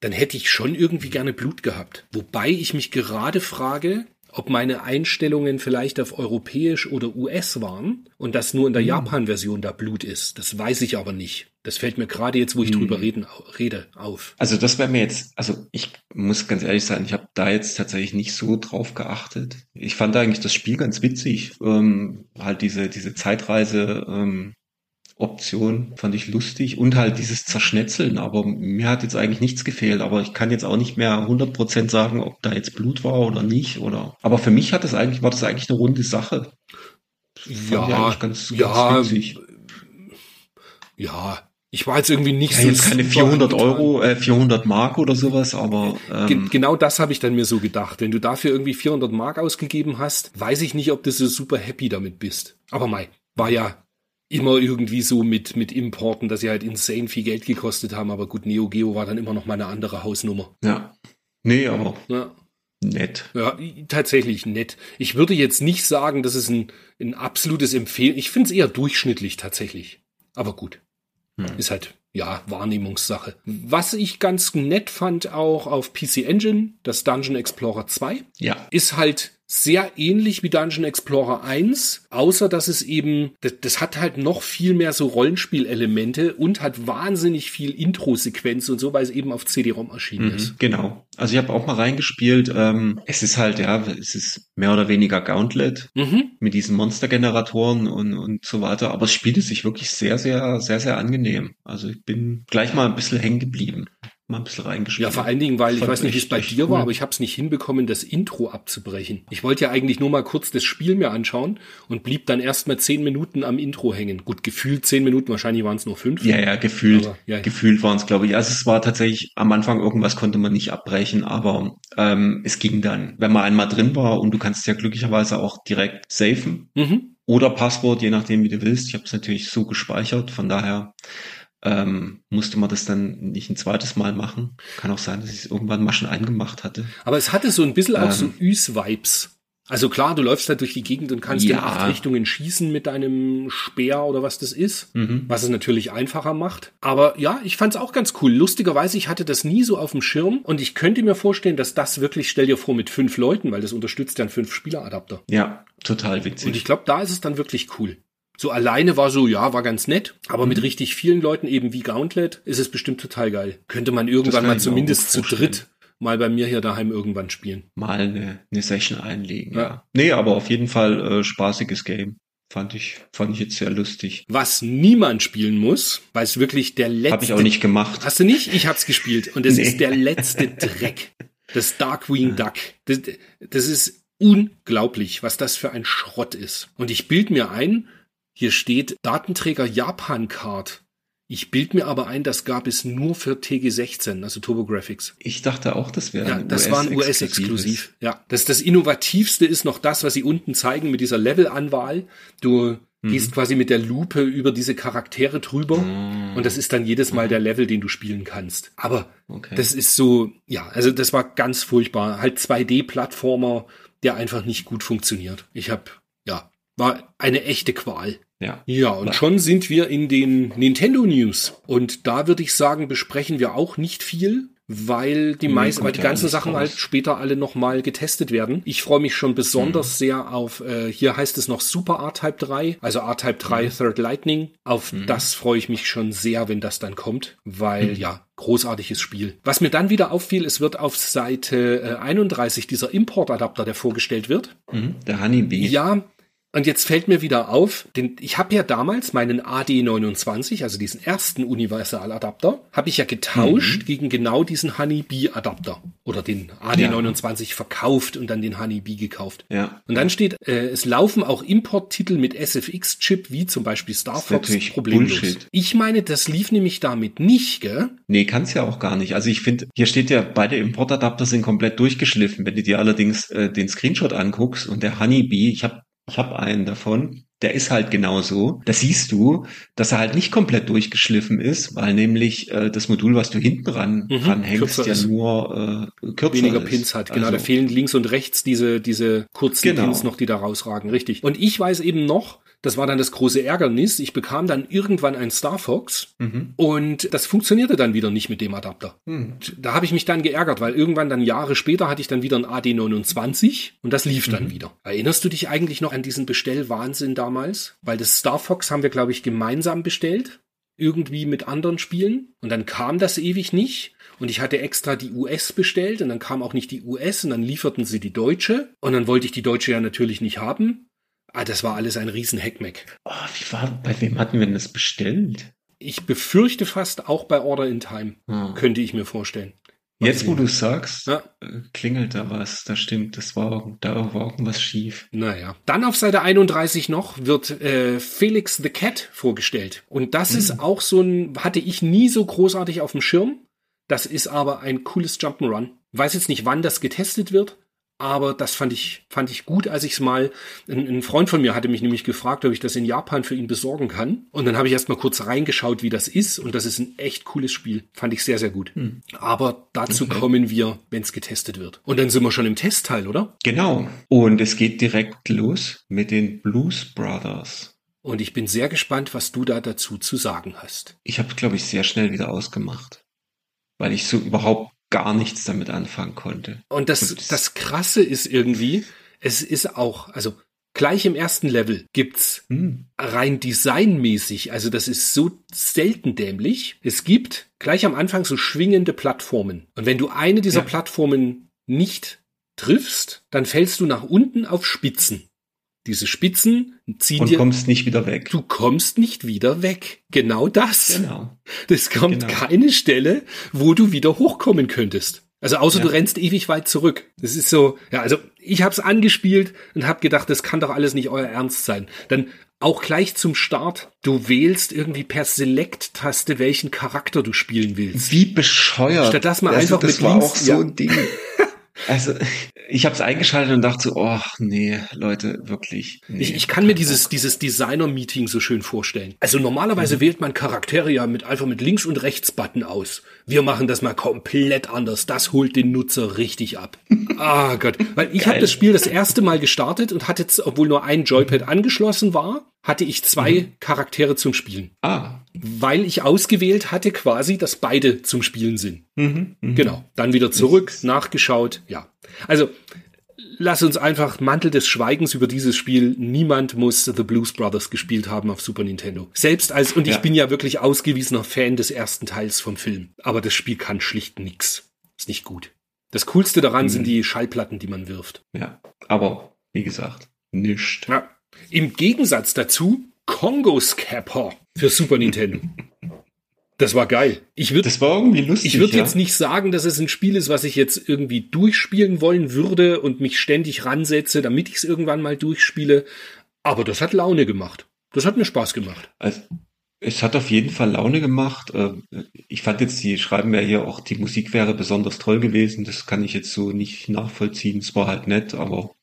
dann hätte ich schon irgendwie gerne Blut gehabt. Wobei ich mich gerade frage, ob meine Einstellungen vielleicht auf europäisch oder US waren und das nur in der mhm. Japan-Version da Blut ist. Das weiß ich aber nicht. Das fällt mir gerade jetzt, wo ich mhm. drüber reden, rede, auf. Also das wäre mir jetzt, also ich muss ganz ehrlich sein, ich habe da jetzt tatsächlich nicht so drauf geachtet. Ich fand eigentlich das Spiel ganz witzig, ähm, halt diese diese Zeitreise ähm, Option fand ich lustig und halt dieses Zerschnetzeln, aber mir hat jetzt eigentlich nichts gefehlt, aber ich kann jetzt auch nicht mehr 100% sagen, ob da jetzt Blut war oder nicht oder aber für mich hat das eigentlich war das eigentlich eine runde Sache. Ja, ganz, ja, ganz ja, ich war jetzt irgendwie nicht ja, so jetzt keine 400 Euro, äh, 400 Mark oder sowas, aber ähm, genau das habe ich dann mir so gedacht. Wenn du dafür irgendwie 400 Mark ausgegeben hast, weiß ich nicht, ob du so super happy damit bist. Aber mei, war ja immer irgendwie so mit, mit Importen, dass sie halt insane viel Geld gekostet haben. Aber gut, Neo Geo war dann immer noch mal eine andere Hausnummer. Ja. Nee, aber ja. nett. Ja, tatsächlich nett. Ich würde jetzt nicht sagen, das ist ein, ein absolutes Empfehlen. Ich finde es eher durchschnittlich tatsächlich. Aber gut. Hm. Ist halt, ja, Wahrnehmungssache. Was ich ganz nett fand auch auf PC Engine, das Dungeon Explorer 2, ja. ist halt sehr ähnlich wie Dungeon Explorer 1, außer dass es eben, das, das hat halt noch viel mehr so Rollenspielelemente und hat wahnsinnig viel Intro-Sequenz und so, weil es eben auf CD-ROM erschienen mhm, ist. Genau. Also ich habe auch mal reingespielt. Ähm, es ist halt, ja, es ist mehr oder weniger Gauntlet mhm. mit diesen Monstergeneratoren und, und so weiter. Aber es spielte sich wirklich sehr, sehr, sehr, sehr angenehm. Also ich bin gleich mal ein bisschen hängen geblieben mal ein bisschen reingeschrieben. Ja, vor allen Dingen, weil ich weiß nicht, wie es bei dir cool. war, aber ich habe es nicht hinbekommen, das Intro abzubrechen. Ich wollte ja eigentlich nur mal kurz das Spiel mir anschauen und blieb dann erst mal zehn Minuten am Intro hängen. Gut, gefühlt zehn Minuten, wahrscheinlich waren es nur fünf. Ja, ja, gefühlt. Aber, ja. Gefühlt waren es, glaube ich. Also es war tatsächlich am Anfang irgendwas konnte man nicht abbrechen, aber ähm, es ging dann. Wenn man einmal drin war und du kannst ja glücklicherweise auch direkt safen. Mhm. Oder Passwort, je nachdem, wie du willst. Ich habe es natürlich so gespeichert, von daher ähm, musste man das dann nicht ein zweites Mal machen. Kann auch sein, dass ich es irgendwann mal schon eingemacht hatte. Aber es hatte so ein bisschen auch so ähm. Üs-Vibes. Also klar, du läufst halt durch die Gegend und kannst ja. in acht Richtungen schießen mit deinem Speer oder was das ist, mhm. was es natürlich einfacher macht. Aber ja, ich fand's auch ganz cool. Lustigerweise, ich hatte das nie so auf dem Schirm und ich könnte mir vorstellen, dass das wirklich, stell dir vor, mit fünf Leuten, weil das unterstützt ja einen fünf Spieler-Adapter. Ja, total witzig. Und ich glaube, da ist es dann wirklich cool. So alleine war so, ja, war ganz nett, aber mhm. mit richtig vielen Leuten eben wie Gauntlet ist es bestimmt total geil. Könnte man irgendwann mal zumindest zu dritt mal bei mir hier daheim irgendwann spielen. Mal eine, eine Session einlegen, ja. ja. Nee, aber auf jeden Fall äh, spaßiges Game. Fand ich, fand ich jetzt sehr lustig. Was niemand spielen muss, weil es wirklich der letzte. Hab ich auch nicht gemacht. Hast du nicht? Ich hab's gespielt. Und es (laughs) nee. ist der letzte Dreck. Das Darkwing Duck. Das, das ist unglaublich, was das für ein Schrott ist. Und ich bild mir ein, hier steht Datenträger Japan Card. Ich bild mir aber ein, das gab es nur für TG16, also TurboGrafx. Ich dachte auch, das wäre ja, das US war ein US-exklusiv. Ja, das das innovativste ist noch das, was sie unten zeigen mit dieser Level-Anwahl. Du mhm. gehst quasi mit der Lupe über diese Charaktere drüber mhm. und das ist dann jedes Mal der Level, den du spielen kannst. Aber okay. das ist so, ja, also das war ganz furchtbar. Halt 2D-Plattformer, der einfach nicht gut funktioniert. Ich habe ja war eine echte Qual. Ja. Ja, und Klar. schon sind wir in den Nintendo News. Und da würde ich sagen, besprechen wir auch nicht viel, weil die meisten, weil die ganzen Sachen raus. halt später alle nochmal getestet werden. Ich freue mich schon besonders mhm. sehr auf, äh, hier heißt es noch Super R-Type 3, also R-Type 3 mhm. Third Lightning. Auf mhm. das freue ich mich schon sehr, wenn das dann kommt, weil mhm. ja, großartiges Spiel. Was mir dann wieder auffiel, es wird auf Seite äh, 31 dieser Importadapter, der vorgestellt wird. Mhm. Der Honeybee. Ja, und jetzt fällt mir wieder auf, denn ich habe ja damals meinen AD29, also diesen ersten Universaladapter, habe ich ja getauscht mhm. gegen genau diesen Honeybee-Adapter oder den AD29 ja. verkauft und dann den Honeybee gekauft. Ja. Und dann steht, äh, es laufen auch Importtitel mit SFX-Chip, wie zum Beispiel Star Fox, problemlos. Bullshit. Ich meine, das lief nämlich damit nicht, gell? Nee, kann's ja auch gar nicht. Also ich finde, hier steht ja, beide Importadapter sind komplett durchgeschliffen. Wenn du dir allerdings äh, den Screenshot anguckst und der Honeybee, ich habe ich habe einen davon. der ist halt genauso. Da siehst du, dass er halt nicht komplett durchgeschliffen ist, weil nämlich äh, das Modul, was du hinten ran, Mhm, ran hängst, kürzer ja nur äh, kürzer weniger ist. Pins hat. Genau, Also, da fehlen links und rechts diese, diese kurzen Genau. Pins noch, die da rausragen. Richtig. Und ich weiß eben noch, das war dann das große Ärgernis, ich bekam dann irgendwann ein Star Fox Mhm. und das funktionierte dann wieder nicht mit dem Adapter. Hm. Da habe ich mich dann geärgert, weil irgendwann dann Jahre später hatte ich dann wieder ein AD29 und das lief dann wieder. Erinnerst du dich eigentlich noch an diesen Bestellwahnsinn damals? Weil das Star Fox haben wir, glaube ich, gemeinsam bestellt. Irgendwie mit anderen Spielen. Und dann kam das ewig nicht. Und ich hatte extra die US bestellt und dann kam auch nicht die US und dann lieferten sie die deutsche. Und dann wollte ich die deutsche ja natürlich nicht haben. Ah, das war alles ein riesen Heckmeck. Oh, wie war, bei wem hatten wir denn das bestellt? Ich befürchte fast auch bei Order in Time. Hm. Könnte ich mir vorstellen. Jetzt, wo du sagst, Ja. äh, klingelt da was. Das stimmt, das war, da war irgendwas schief. Naja. Dann auf Seite 31 noch wird äh, Felix the Cat vorgestellt. Und das ist auch so ein, hatte ich nie so großartig auf dem Schirm. Das ist aber ein cooles Jump'n'Run. Weiß jetzt nicht, wann das getestet wird, aber das fand ich, fand ich gut, als ich es mal, ein, ein Freund von mir hatte mich nämlich gefragt, ob ich das in Japan für ihn besorgen kann. Und dann habe ich erst mal kurz reingeschaut, wie das ist. Und das ist ein echt cooles Spiel. Fand ich sehr, sehr gut. Aber dazu Okay. kommen wir, wenn es getestet wird. Und dann sind wir schon im Testteil, oder? Genau. Und es geht direkt los mit den Blues Brothers. Und ich bin sehr gespannt, was du da dazu zu sagen hast. Ich habe, glaube ich, sehr schnell wieder ausgemacht, weil ich so überhaupt gar nichts damit anfangen konnte. Und das, Und das- das Krasse ist irgendwie, es ist auch, also gleich im ersten Level gibt's Hm. rein designmäßig, also das ist so selten dämlich. Es gibt gleich am Anfang so schwingende Plattformen. Und wenn du eine dieser Ja. Plattformen nicht triffst, dann fällst du nach unten auf Spitzen. Diese Spitzen ziehen Und dir, kommst nicht wieder weg. du kommst nicht wieder weg. Genau das. Genau. Es kommt Genau. keine Stelle, wo du wieder hochkommen könntest. Also außer Ja. du rennst ewig weit zurück. Das ist so, ja, also ich hab's angespielt und hab gedacht, das kann doch alles nicht euer Ernst sein. Dann auch gleich zum Start, du wählst irgendwie per Select-Taste, welchen Charakter du spielen willst. Wie bescheuert. Statt das mal Also, einfach das mit war links- auch so ein Ding. (laughs) Also, ich habe es eingeschaltet und dachte so, oh, nee, Leute, wirklich. Nee. Ich, ich kann mir dieses, dieses Designer-Meeting so schön vorstellen. Also normalerweise wählt man Charaktere ja mit, einfach mit Links- und Rechts-Button aus. Wir machen das mal komplett anders. Das holt den Nutzer richtig ab. (laughs) Ah Gott. Weil ich habe das Spiel das erste Mal gestartet und hatte, jetzt, obwohl nur ein Joypad angeschlossen war, hatte ich zwei Charaktere zum Spielen. Ah. Weil ich ausgewählt hatte quasi, dass beide zum Spielen sind. Mhm, mhm. Genau. Dann wieder zurück, nachgeschaut. Ja. Also, lass uns einfach Mantel des Schweigens über dieses Spiel. Niemand muss The Blues Brothers gespielt haben auf Super Nintendo. Selbst als, und ich Ja. bin ja wirklich ausgewiesener Fan des ersten Teils vom Film. Aber das Spiel kann schlicht nix. Ist nicht gut. Das Coolste daran Mhm. sind die Schallplatten, die man wirft. Ja, aber wie gesagt, nischt. Ja. Im Gegensatz dazu Kongo Scapper für Super Nintendo. Das war geil. Ich würde Das war irgendwie lustig. Ich würde ja? jetzt nicht sagen, dass es ein Spiel ist, was ich jetzt irgendwie durchspielen wollen würde und mich ständig ransetze, damit ich es irgendwann mal durchspiele. Aber das hat Laune gemacht. Das hat mir Spaß gemacht. Also, es hat auf jeden Fall Laune gemacht. Äh, Ich fand jetzt, die schreiben ja hier auch, die Musik wäre besonders toll gewesen. Das kann ich jetzt so nicht nachvollziehen. Es war halt nett, aber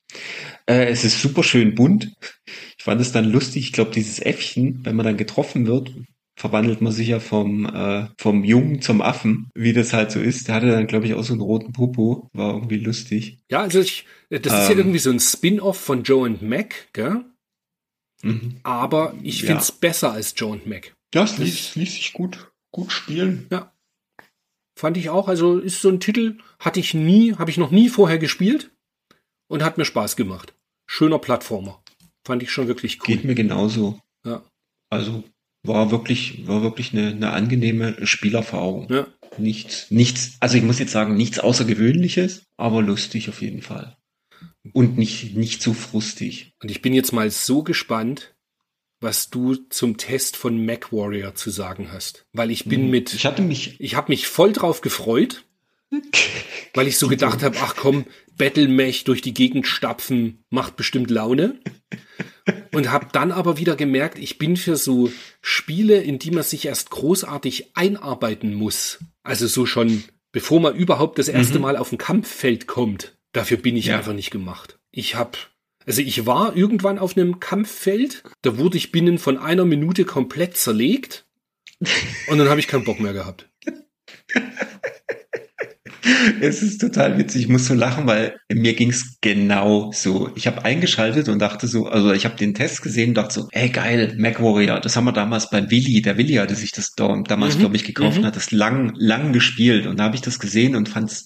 äh, es ist super schön bunt. Ich fand es dann lustig. Ich glaube, dieses Äffchen, wenn man dann getroffen wird, verwandelt man sich ja vom, äh, vom Jungen zum Affen, wie das halt so ist. Der hatte dann, glaube ich, auch so einen roten Popo. War irgendwie lustig. Ja, also ich, das ist ja Ähm. irgendwie so ein Spin-off von Joe and Mac, gell? Mhm. Aber ich Ja. find's besser als Joe and Mac. Ja, es ließ, ließ sich gut, gut spielen. Fand ich auch. Also ist so ein Titel, hatte ich nie, habe ich noch nie vorher gespielt und hat mir Spaß gemacht. Schöner Plattformer. Fand ich schon wirklich cool. Geht mir genauso. Ja. Also war wirklich, war wirklich eine, eine angenehme Spielerfahrung. Ja. Nichts, nichts, also ich muss jetzt sagen, nichts Außergewöhnliches, aber lustig auf jeden Fall. Und nicht, nicht so frustig. Und ich bin jetzt mal so gespannt, was du zum Test von MacWarrior zu sagen hast. Weil ich bin mit, Mhm. Ich hatte mich, ich habe mich voll drauf gefreut, (laughs) weil ich so gedacht habe, ach komm, Battlemech durch die Gegend stapfen macht bestimmt Laune. Und habe dann aber wieder gemerkt, ich bin für so Spiele, in die man sich erst großartig einarbeiten muss. Also so schon, bevor man überhaupt das erste Mhm. Mal auf ein Kampffeld kommt. Dafür bin ich Ja. einfach nicht gemacht. Ich habe Also ich war irgendwann auf einem Kampffeld, da wurde ich binnen von einer Minute komplett zerlegt und dann habe ich keinen Bock mehr gehabt. (laughs) Es ist total witzig, ich muss so lachen, weil mir ging's genau so. Ich habe eingeschaltet und dachte so, also ich habe den Test gesehen und dachte so, ey geil, MacWarrior, das haben wir damals beim Willi, der Willi hatte sich das damals, mhm. glaube ich, gekauft mhm. und hat das lang, lang gespielt und da habe ich das gesehen und fand's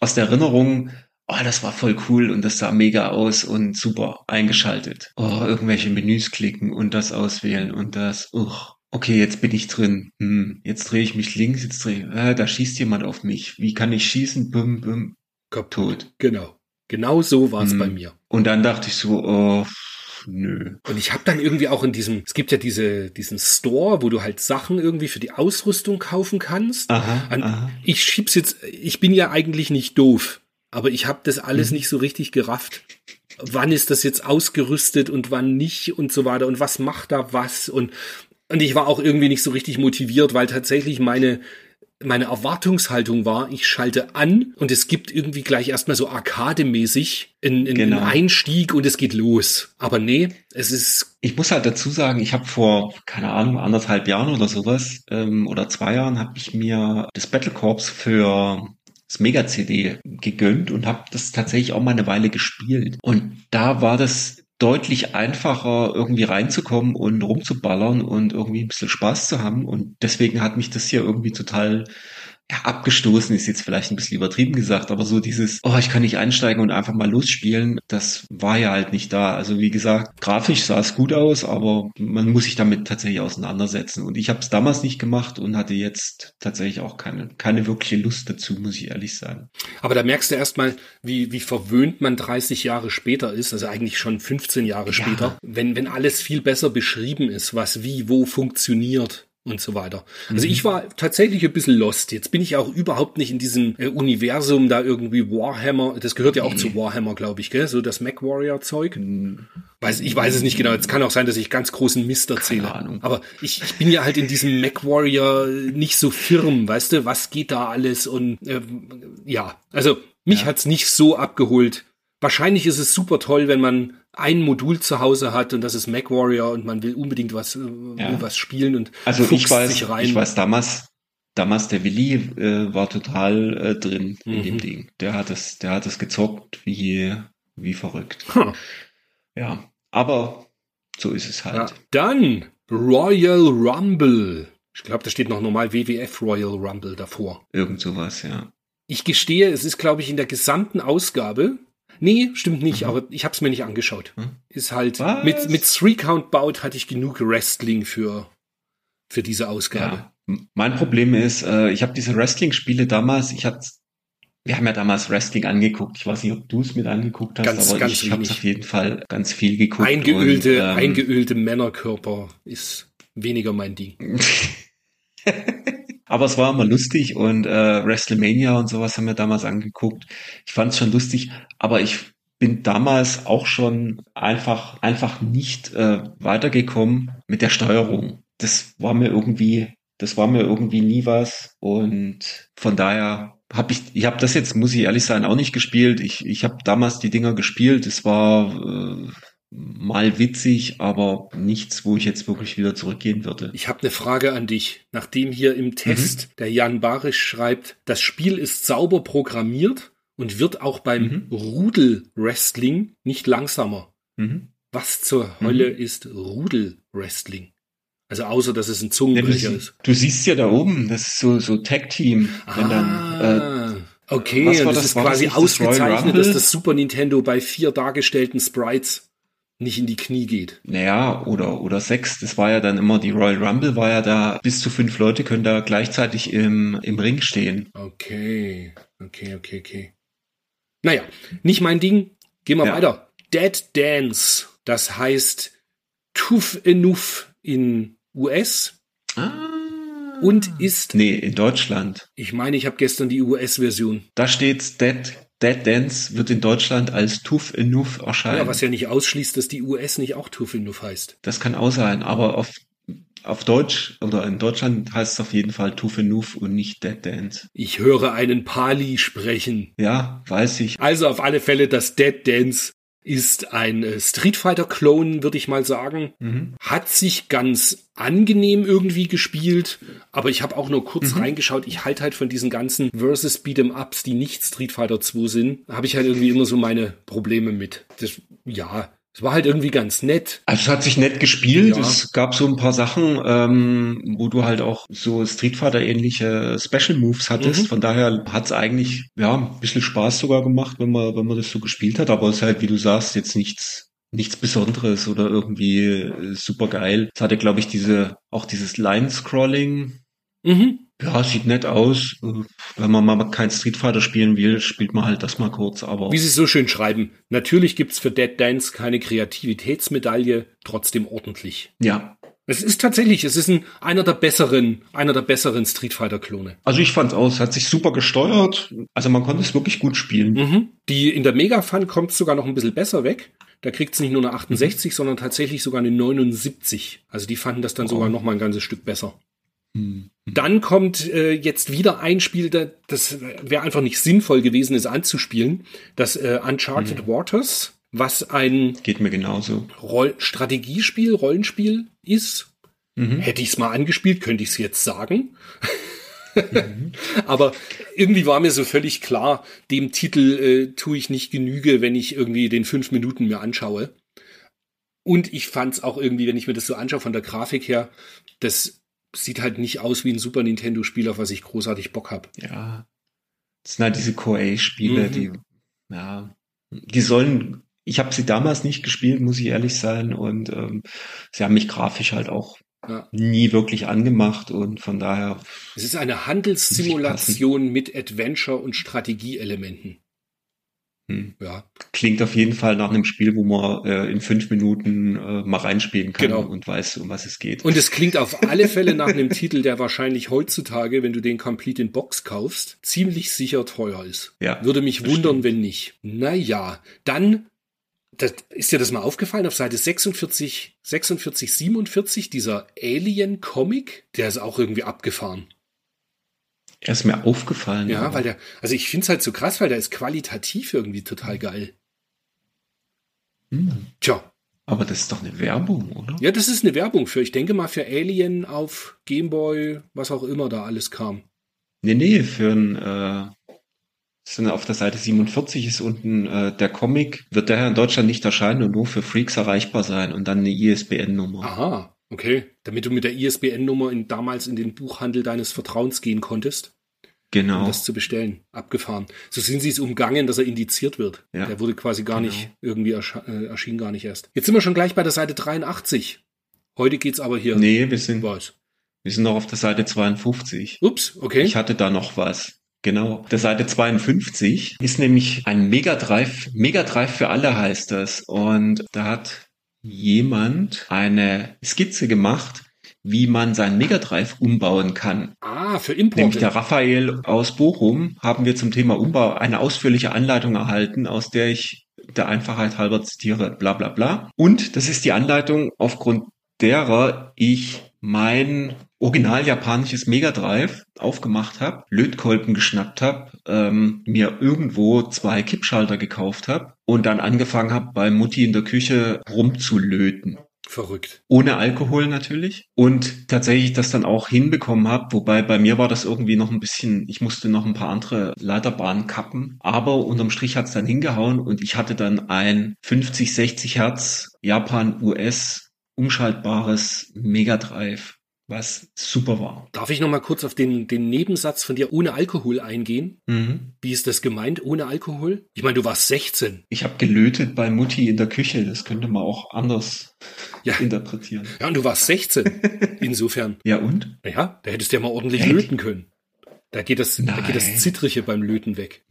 aus der Erinnerung, oh, das war voll cool und das sah mega aus und super eingeschaltet. Oh, irgendwelche Menüs klicken und das auswählen und das, uch okay, jetzt bin ich drin. Hm, jetzt drehe ich mich links, jetzt drehe ich, äh, da schießt jemand auf mich. Wie kann ich schießen? Bum, bum, tot. Genau. Genau so war es hm. bei mir. Und dann dachte ich so, oh, nö. Und ich habe dann irgendwie auch in diesem, es gibt ja diese, diesen Store, wo du halt Sachen irgendwie für die Ausrüstung kaufen kannst. Aha, An, aha. Ich schieb's jetzt, ich bin ja eigentlich nicht doof, aber ich habe das alles mhm. nicht so richtig gerafft. Wann ist das jetzt ausgerüstet und wann nicht und so weiter und was macht da was und und ich war auch irgendwie nicht so richtig motiviert, weil tatsächlich meine meine Erwartungshaltung war, ich schalte an und es gibt irgendwie gleich erstmal so arkademäßig einen, einen genau. Einstieg und es geht los. Aber nee, es ist. Ich muss halt dazu sagen, ich habe vor, keine Ahnung, anderthalb Jahren oder sowas, ähm, oder zwei Jahren, habe ich mir das Battle Corps für das Mega-CD gegönnt und habe das tatsächlich auch mal eine Weile gespielt. Und da war das deutlich einfacher, irgendwie reinzukommen und rumzuballern und irgendwie ein bisschen Spaß zu haben. Und deswegen hat mich das hier irgendwie total ja, abgestoßen ist jetzt vielleicht ein bisschen übertrieben gesagt, aber so dieses, oh, ich kann nicht einsteigen und einfach mal losspielen, das war ja halt nicht da. Also wie gesagt, grafisch sah es gut aus, aber man muss sich damit tatsächlich auseinandersetzen. Und ich habe es damals nicht gemacht und hatte jetzt tatsächlich auch keine, keine wirkliche Lust dazu, muss ich ehrlich sagen. Aber da merkst du erstmal, wie, wie verwöhnt man 30 Jahre später ist, also eigentlich schon 15 Jahre ja. später, wenn, wenn alles viel besser beschrieben ist, was wie wo funktioniert und so weiter. Also mhm. ich war tatsächlich ein bisschen lost. Jetzt bin ich auch überhaupt nicht in diesem äh, Universum da irgendwie Warhammer. Das gehört ja auch mhm. zu Warhammer, glaube ich, gell? So das Mac Warrior Zeug. Mhm. Weiß, ich weiß es nicht genau. Es kann auch sein, dass ich ganz großen Mist erzähle. Keine Ahnung. Aber ich, ich bin ja halt in diesem Mac Warrior nicht so firm, weißt du? Was geht da alles? Und äh, ja, also mich ja. hat's nicht so abgeholt. Wahrscheinlich ist es super toll, wenn man ein Modul zu Hause hat und das ist MacWarrior und man will unbedingt was, äh, ja. was spielen und also ich weiß, sich rein. Ich weiß damals, damals der Willi äh, war total äh, drin mhm. in dem mhm. Ding. Der hat es, der hat es gezockt wie, wie verrückt. Huh. Ja, aber so ist es halt. Ja. Dann Royal Rumble. Ich glaube, da steht noch normal WWF Royal Rumble davor. Irgend sowas, ja. Ich gestehe, es ist, glaube ich, in der gesamten Ausgabe Nee, stimmt nicht, mhm. aber ich habe es mir nicht angeschaut. Mhm. Ist halt Was? mit mit Three Count Bout hatte ich genug Wrestling für für diese Ausgabe. Ja. Mein Problem ist, äh, ich habe diese Wrestling Spiele damals, ich hatte wir haben ja damals Wrestling angeguckt. Ich weiß nicht, ob du es mit angeguckt hast, ganz, aber ganz ich habe auf jeden Fall ganz viel geguckt. Eingeölte, und, ähm, eingeölte Männerkörper ist weniger mein Ding. (laughs) Aber es war immer lustig und äh, WrestleMania und sowas haben wir damals angeguckt. Ich fand es schon lustig, aber ich bin damals auch schon einfach einfach nicht äh, weitergekommen mit der Steuerung. Das war mir irgendwie, das war mir irgendwie nie was und von daher habe ich, ich habe das jetzt, muss ich ehrlich sein, auch nicht gespielt. Ich, ich habe damals die Dinger gespielt. Es war äh, mal witzig, aber nichts, wo ich jetzt wirklich wieder zurückgehen würde. Ich habe eine Frage an dich. Nachdem hier im Test mhm. der Jan Barisch schreibt, das Spiel ist sauber programmiert und wird auch beim mhm. Rudel-Wrestling nicht langsamer. Mhm. Was zur Hölle mhm. ist Rudel-Wrestling? Also außer, dass es ein Zungenbrecher ja, ist. Du siehst ja da oben, das ist so, so Tag-Team. Ah, äh, okay, und das, das ist quasi das ausgezeichnet, das dass das Super Nintendo bei vier dargestellten Sprites nicht in die Knie geht. Naja, oder, oder sechs. Das war ja dann immer, die Royal Rumble war ja da, bis zu fünf Leute können da gleichzeitig im, im Ring stehen. Okay, okay, okay, okay. Naja, nicht mein Ding. Gehen wir ja. weiter. Dead Dance. Das heißt Tooth Enough in US. Ah. Und ist. Nee, in Deutschland. Ich meine, ich habe gestern die US-Version. Da steht's Dead Dead Dance wird in Deutschland als Tough Enough erscheinen. Ja, was ja nicht ausschließt, dass die US nicht auch Tough Enough heißt. Das kann auch sein, aber auf, auf Deutsch oder in Deutschland heißt es auf jeden Fall Tough Enough und nicht Dead Dance. Ich höre einen Pali sprechen. Ja, weiß ich. Also auf alle Fälle das Dead Dance ist ein äh, Street Fighter Clone, würde ich mal sagen. Mhm. Hat sich ganz angenehm irgendwie gespielt, aber ich habe auch nur kurz Mhm. reingeschaut. Ich halte halt von diesen ganzen Versus Beat'em Ups, die nicht Street Fighter 2 sind, habe ich halt irgendwie immer so meine Probleme mit. Das, ja, es war halt irgendwie ganz nett. Also es hat sich nett gespielt. Ja. Es gab so ein paar Sachen, ähm, wo du halt auch so Street Fighter ähnliche Special Moves hattest. Mhm. Von daher hat's eigentlich ja ein bisschen Spaß sogar gemacht, wenn man wenn man das so gespielt hat. Aber es ist halt, wie du sagst, jetzt nichts nichts Besonderes oder irgendwie äh, super geil. Es hatte, glaube ich, diese auch dieses Line Scrolling. Mhm. Ja, sieht nett aus. Wenn man mal kein Street Fighter spielen will, spielt man halt das mal kurz. Aber Wie sie so schön schreiben. Natürlich gibt's für Dead Dance keine Kreativitätsmedaille, trotzdem ordentlich. ja, Es ist tatsächlich, es ist ein, einer der besseren, einer der besseren Street Fighter Klone. also ich fand's aus. Hat sich super gesteuert. Also man konnte es wirklich gut spielen. Mhm. Die in der Mega Fun kommt sogar noch ein bisschen besser weg. Da kriegt's nicht nur eine 68, sondern tatsächlich sogar eine 79. Also die fanden das dann sogar noch mal ein ganzes Stück besser. Hm. Dann kommt äh, jetzt wieder ein Spiel, da- das wäre einfach nicht sinnvoll gewesen, es anzuspielen. Das äh, Uncharted Waters, was ein Geht mir genauso. Roll Strategiespiel, Rollenspiel ist. Hätte ich es mal angespielt, könnte ich es jetzt sagen. (laughs) Aber irgendwie war mir so völlig klar, dem Titel äh, tue ich nicht Genüge, wenn ich irgendwie den fünf Minuten mir anschaue. Und ich fand es auch irgendwie, wenn ich mir das so anschaue von der Grafik her, das sieht halt nicht aus wie ein Super Nintendo-Spiel, auf was ich großartig Bock habe. Ja. Das sind halt diese Core-A-Spiele, Mhm. die, ja, die sollen, ich habe sie damals nicht gespielt, muss ich ehrlich sein, und ähm, sie haben mich grafisch halt auch Ja. nie wirklich angemacht und von daher, Es ist eine Handelssimulation mit Adventure- und Strategieelementen. Hm, Ja, klingt auf jeden Fall nach einem Spiel, wo man äh, in fünf Minuten äh, mal reinspielen kann Genau. und weiß, um was es geht. Und es klingt auf alle Fälle nach einem Titel, der wahrscheinlich heutzutage, wenn du den Complete in Box kaufst, ziemlich sicher teuer ist. ja, Würde mich wundern, stimmt. wenn nicht. Naja, dann, das, ist dir das mal aufgefallen, auf Seite 46, 46, 47, dieser Alien-Comic, der ist auch irgendwie abgefahren. Er ist mir aufgefallen. Ja, aber- weil der, also ich find's halt so krass, weil der ist qualitativ irgendwie total geil. Hm, Tja, aber das ist doch eine Werbung, oder? ja, das ist eine Werbung für, ich denke mal für Alien auf Gameboy, was auch immer da alles kam. Nee, nee, für ein, äh, sind auf der Seite 47 ist unten äh, der Comic, wird daher in Deutschland nicht erscheinen und nur für Freaks erreichbar sein und dann eine ISBN-Nummer. Aha, okay. Damit du mit der ISBN-Nummer in, damals in den Buchhandel deines Vertrauens gehen konntest, um Genau. das zu bestellen. Abgefahren. So sind sie es umgangen, dass er indiziert wird. Ja. Der wurde quasi gar Genau. nicht, irgendwie erscha- äh, erschien gar nicht erst. Jetzt sind wir schon gleich bei der Seite 83. Heute geht's aber hier. Nee, wir sind, Was? wir sind noch auf der Seite 52. Ups, okay. Ich hatte da noch was. Genau. Der Seite 52 ist nämlich ein Mega Drive. Mega Drive für alle heißt das. Und da hat jemand eine Skizze gemacht, wie man seinen Mega Drive umbauen kann. ah, für Nämlich Import. der Raphael aus Bochum haben wir zum Thema Umbau eine ausführliche Anleitung erhalten, aus der ich der Einfachheit halber zitiere, bla bla bla. Und das ist die Anleitung, aufgrund derer ich mein original japanisches Mega Drive aufgemacht habe, Lötkolben geschnappt habe, ähm, mir irgendwo zwei Kippschalter gekauft habe und dann angefangen habe, bei Mutti in der Küche rumzulöten. Verrückt. ohne Alkohol natürlich. Und tatsächlich das dann auch hinbekommen habe, wobei bei mir war das irgendwie noch ein bisschen, ich musste noch ein paar andere Leiterbahnen kappen, aber unterm Strich hat's dann hingehauen und ich hatte dann ein 50, 60 Hertz Japan US umschaltbares Mega Drive, was super war. Darf ich noch mal kurz auf den, den Nebensatz von dir ohne Alkohol eingehen? Mhm. Wie ist das gemeint, ohne Alkohol? Ich meine, du warst 16. Ich habe gelötet bei Mutti in der Küche, das könnte man auch anders Ja. interpretieren. Ja, und du warst 16. (laughs) Insofern. Ja und? Ja, da hättest du ja mal ordentlich Echt? löten können. Da geht das, da geht das Nein. Zittrige beim Löten weg. (laughs)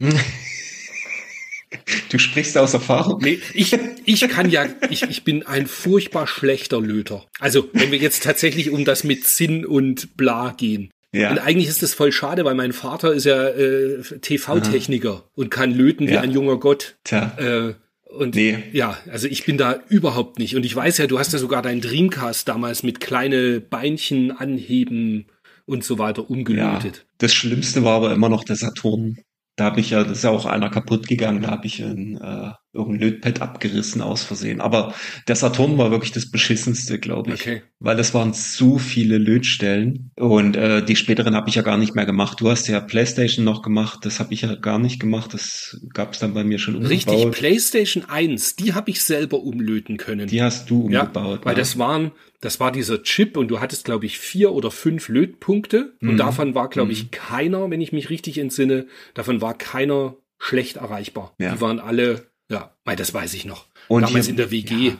Du sprichst aus Erfahrung. Nee, ich, ich kann ja, ich, ich bin ein furchtbar schlechter Löter. Also, wenn wir jetzt tatsächlich um das mit Sinn und Bla gehen. Ja. Und eigentlich ist das voll schade, weil mein Vater ist ja äh, TV-Techniker und kann löten wie Ja. ein junger Gott. Tja. Äh, und Nee. ja, also ich bin da überhaupt nicht. Und ich weiß ja, du hast ja sogar deinen Dreamcast damals mit kleine Beinchen anheben und so weiter Ja, umgelötet. das Schlimmste war aber immer noch der Saturn. Da habe ich ja, das ist ja auch einer kaputt gegangen, da habe ich einen, äh, irgendein Lötpad abgerissen aus Versehen. Aber der Saturn war wirklich das beschissenste, glaube ich. Okay. Weil es waren so viele Lötstellen. Und äh, die späteren habe ich ja gar nicht mehr gemacht. Du hast ja PlayStation noch gemacht, das habe ich ja gar nicht gemacht. Das gab es dann bei mir schon umgebaut. Richtig, PlayStation 1, die habe ich selber umlöten können. Die hast du umgebaut. Ja, weil ne? das waren, das war dieser Chip und du hattest, glaube ich, vier oder fünf Lötpunkte. Und Mhm. davon war, glaube ich, keiner, wenn ich mich richtig entsinne, davon war keiner schlecht erreichbar. Ja. Die waren alle, ja, mei, das weiß ich noch. Und Damals hier- in der WG, ja.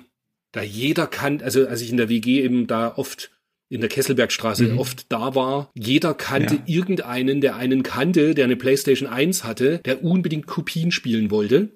da jeder kann, also als ich in der WG eben da oft in der Kesselbergstraße Mhm. oft da war, jeder kannte Ja. irgendeinen, der einen kannte, der eine Playstation 1 hatte, der unbedingt Kopien spielen wollte.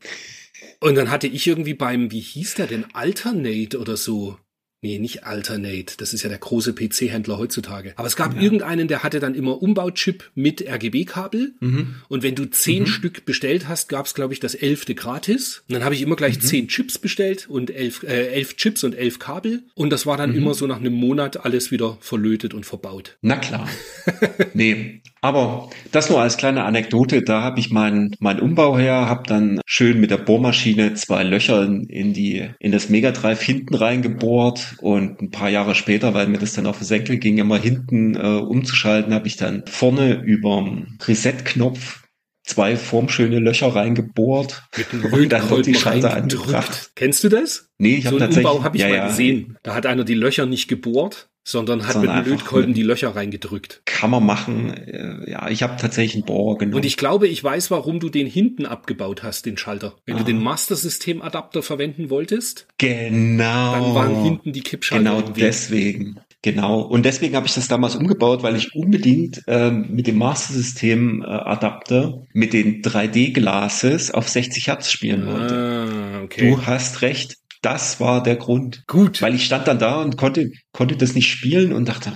Und dann hatte ich irgendwie beim, wie hieß der denn, Alternate oder so. Nee, nicht Alternate. Das ist ja der große PC-Händler heutzutage. Aber es gab Ja. irgendeinen, der hatte dann immer Umbauchip mit RGB-Kabel. Mhm. Und wenn du zehn Stück bestellt hast, gab's es, glaube ich, das elfte gratis. Und dann habe ich immer gleich zehn Chips bestellt und elf, äh, elf Chips und elf Kabel. Und das war dann immer so nach einem Monat alles wieder verlötet und verbaut. Na klar. (laughs) nee, aber das nur als kleine Anekdote. Da habe ich meinen mein Umbau her, habe dann schön mit der Bohrmaschine zwei Löcher in, die in das Mega Drive hinten reingebohrt und ein paar Jahre später, weil mir das dann auf den Senkel ging, immer hinten äh, umzuschalten, habe ich dann vorne überm Reset-Knopf zwei formschöne Löcher reingebohrt Mit einem (laughs) und dann wird die reingedrückt. angebracht. Kennst du das? Nee, ich so habe einen tatsächlich Umbau habe ich ja, mal ja, gesehen. Da hat einer die Löcher nicht gebohrt, sondern hat Sondern mit dem einfach Lötkolben mit- die Löcher reingedrückt. Kann man machen. Äh, Ja, ich habe tatsächlich einen Bohrer genommen. Und ich glaube, ich weiß, warum du den hinten abgebaut hast, den Schalter. Wenn du Ah. den Master System Adapter verwenden wolltest, Genau. dann waren hinten die Kippschalter. Genau deswegen. Genau. Und deswegen habe ich das damals umgebaut, weil ich unbedingt ähm, mit dem Master System äh, Adapter mit den 3D-Glases auf 60 Hertz spielen wollte. Ah, okay. Du hast recht. Das war der Grund. Gut. Weil ich stand dann da und konnte, konnte das nicht spielen und dachte,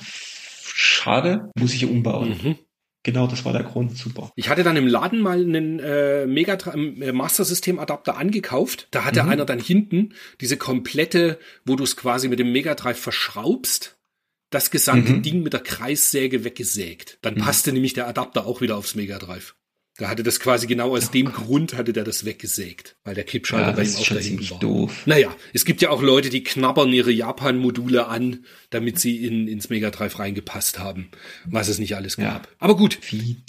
schade, muss ich umbauen. Mhm. Genau, das war der Grund. Super. Ich hatte dann im Laden mal einen äh, Mega äh, Master System Adapter angekauft. Da hatte Mhm. einer dann hinten diese komplette, wo du es quasi mit dem Mega Drive verschraubst, das gesamte Mhm. Ding mit der Kreissäge weggesägt. Dann passte nämlich der Adapter auch wieder aufs Mega Drive. Da hatte das quasi genau aus dem Grund hatte der das weggesägt, weil der Kippschalter Ja, bei ihm auch schon da hinten ziemlich war. doof. Naja, es gibt ja auch Leute, die knabbern ihre Japan-Module an, damit sie in, ins Mega Drive reingepasst haben, was es nicht alles Ja. gab. Aber gut,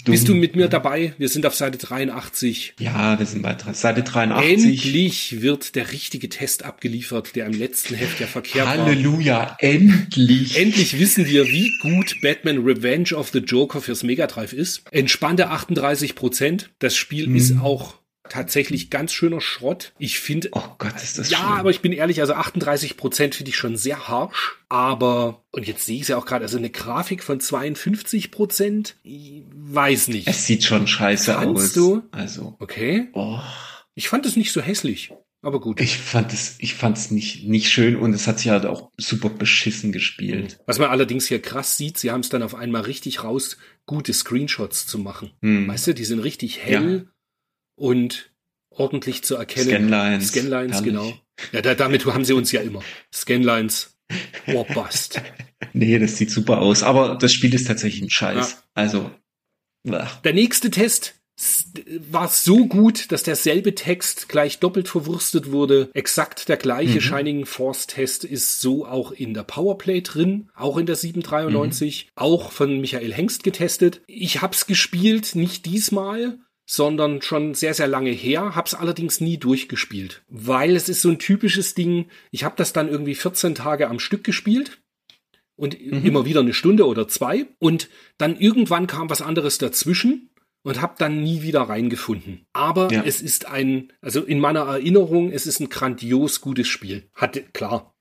bist du mit mir dabei? Wir sind auf Seite 83. Ja, wir sind bei Seite 83. Endlich wird der richtige Test abgeliefert, der im letzten Heft ja verkehrt war. Halleluja, endlich. Endlich wissen wir, wie gut Batman Revenge of the Joker fürs Mega Drive ist. Entspannte 38 Prozent. Das Spiel Mhm. ist auch tatsächlich ganz schöner Schrott. Ich finde, Oh Gott, ist das ja, schlimm. aber ich bin ehrlich, also 38 Prozent finde ich schon sehr harsch. Aber, und jetzt sehe ich es ja auch gerade, also eine Grafik von 52 Prozent, weiß nicht. Es sieht schon scheiße Fandst aus. du? Also, Okay. oh, Ich fand es nicht so hässlich. Aber gut. ich fand es, ich fand es nicht, nicht schön und es hat sich halt auch super beschissen gespielt. Was man allerdings hier krass sieht, sie haben es dann auf einmal richtig raus, gute Screenshots zu machen. Hm. Weißt du, die sind richtig hell und ordentlich zu erkennen. Scanlines. Scanlines, herrlich. genau. Ja, da, damit haben sie uns ja immer. Scanlines, Warbust. (laughs) Nee, das sieht super aus, aber das Spiel ist tatsächlich ein Scheiß. Ja. Also, ach, Der nächste Test war so gut, dass derselbe Text gleich doppelt verwurstet wurde. Exakt der gleiche Mhm. Shining Force Test ist so auch in der Powerplay drin, auch in der 793, Mhm. auch von Michael Hengst getestet. Ich hab's gespielt, nicht diesmal, sondern schon sehr, sehr lange her, hab's allerdings nie durchgespielt, weil es ist so ein typisches Ding, ich habe das dann irgendwie 14 Tage am Stück gespielt und Mhm. immer wieder eine Stunde oder zwei und dann irgendwann kam was anderes dazwischen und habe dann nie wieder reingefunden. Aber Ja. es ist ein, also in meiner Erinnerung, es ist ein grandios gutes Spiel. Hat klar,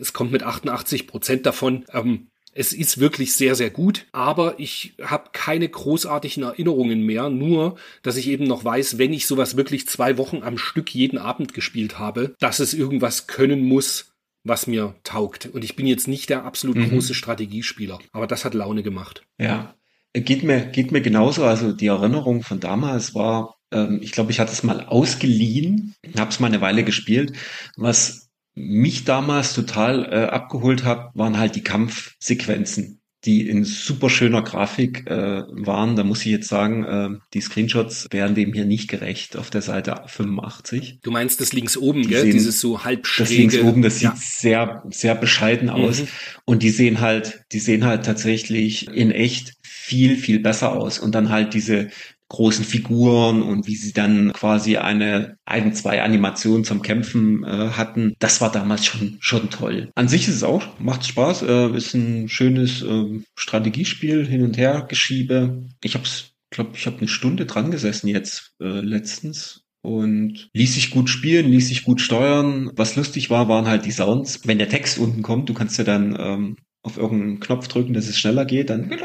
es kommt mit 88 Prozent davon. Ähm, es ist wirklich sehr, sehr gut, aber ich habe keine großartigen Erinnerungen mehr, nur dass ich eben noch weiß, wenn ich sowas wirklich zwei Wochen am Stück jeden Abend gespielt habe, dass es irgendwas können muss, was mir taugt. Und ich bin jetzt nicht der absolut Mhm. große Strategiespieler, aber das hat Laune gemacht. ja. Geht mir, geht mir genauso. Also die Erinnerung von damals war, ähm, ich glaube, ich hatte es mal ausgeliehen, habe es mal eine Weile gespielt. Was mich damals total äh, abgeholt hat, waren halt die Kampfsequenzen. die in super schöner Grafik äh, waren. Da muss ich jetzt sagen, äh, die Screenshots wären dem hier nicht gerecht auf der Seite 85. Du meinst das links oben, Die gell? sehen- Dieses so halb schräge. Das links oben, das ja. sieht sehr, sehr bescheiden aus. Mhm. Und die sehen halt, die sehen halt tatsächlich in echt viel, viel besser aus. Und dann halt diese großen Figuren und wie sie dann quasi eine, ein, zwei Animationen zum Kämpfen äh, hatten, das war damals schon, schon toll. An sich ist es auch, macht Spaß, äh, ist ein schönes äh, Strategiespiel, hin und her geschiebe. Ich hab's, glaube ich, habe eine Stunde dran gesessen jetzt äh, letztens und ließ sich gut spielen, ließ sich gut steuern. Was lustig war, waren halt die Sounds. Wenn der Text unten kommt, du kannst ja dann ähm, auf irgendeinen Knopf drücken, dass es schneller geht, dann (laughs)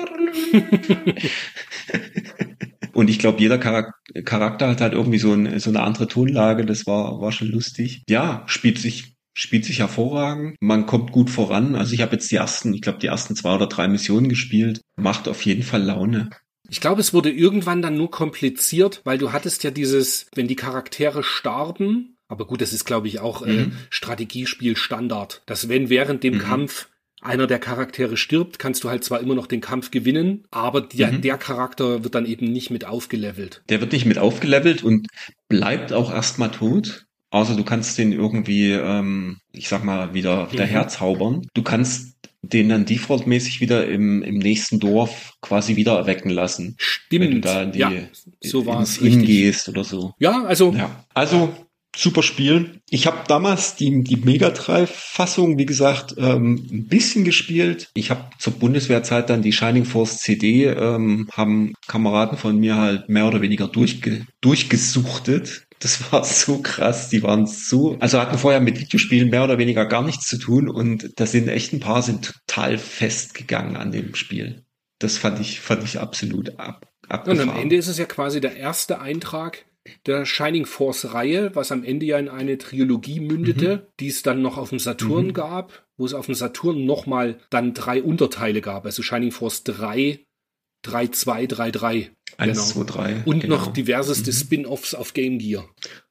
und ich glaube, jeder Charak Charakter hat halt irgendwie so, ein, so eine andere Tonlage. Das war, war schon lustig. Ja, spielt sich, spielt sich hervorragend. Man kommt gut voran. Also ich habe jetzt die ersten, ich glaube, die ersten zwei oder drei Missionen gespielt. Macht auf jeden Fall Laune. Ich glaube, es wurde irgendwann dann nur kompliziert, weil du hattest ja dieses, wenn die Charaktere starben, aber gut, das ist, glaube ich, auch äh, Mhm. Strategiespiel Standard, dass wenn während dem Mhm. Kampf einer der Charaktere stirbt, kannst du halt zwar immer noch den Kampf gewinnen, aber der, Mhm. der Charakter wird dann eben nicht mit aufgelevelt. Der wird nicht mit aufgelevelt und bleibt auch erstmal tot. Außer du kannst den irgendwie, ähm, ich sag mal, wieder, wieder Mhm. herzaubern. Du kannst den dann defaultmäßig wieder im, im nächsten Dorf quasi wieder erwecken lassen. Wenn du Stimmt. da in die, ja, so war ins es Inn richtig. gehst oder so. Ja, also Ja, also super Spiel. Ich habe damals die, die Mega Drive-Fassung, wie gesagt, ähm, ein bisschen gespielt. Ich habe zur Bundeswehrzeit dann die Shining Force CD, ähm, haben Kameraden von mir halt mehr oder weniger durchge durchgesuchtet. Das (laughs) war so krass. Die waren so, also hatten vorher mit Videospielen mehr oder weniger gar nichts zu tun und da sind echt ein paar sind total festgegangen an dem Spiel. Das fand ich, fand ich absolut ab, Und abgefahren. am Ende ist es ja quasi der erste Eintrag der Shining Force Reihe, was am Ende ja in eine Trilogie mündete, die es dann noch auf dem Saturn Mhm. gab, wo es auf dem Saturn nochmal dann drei Unterteile gab, also Shining Force 3, 3, 2, 3, 3. Eins, genau. zwei, drei. Und genau. noch diverseste Mhm. Spin-offs auf Game Gear.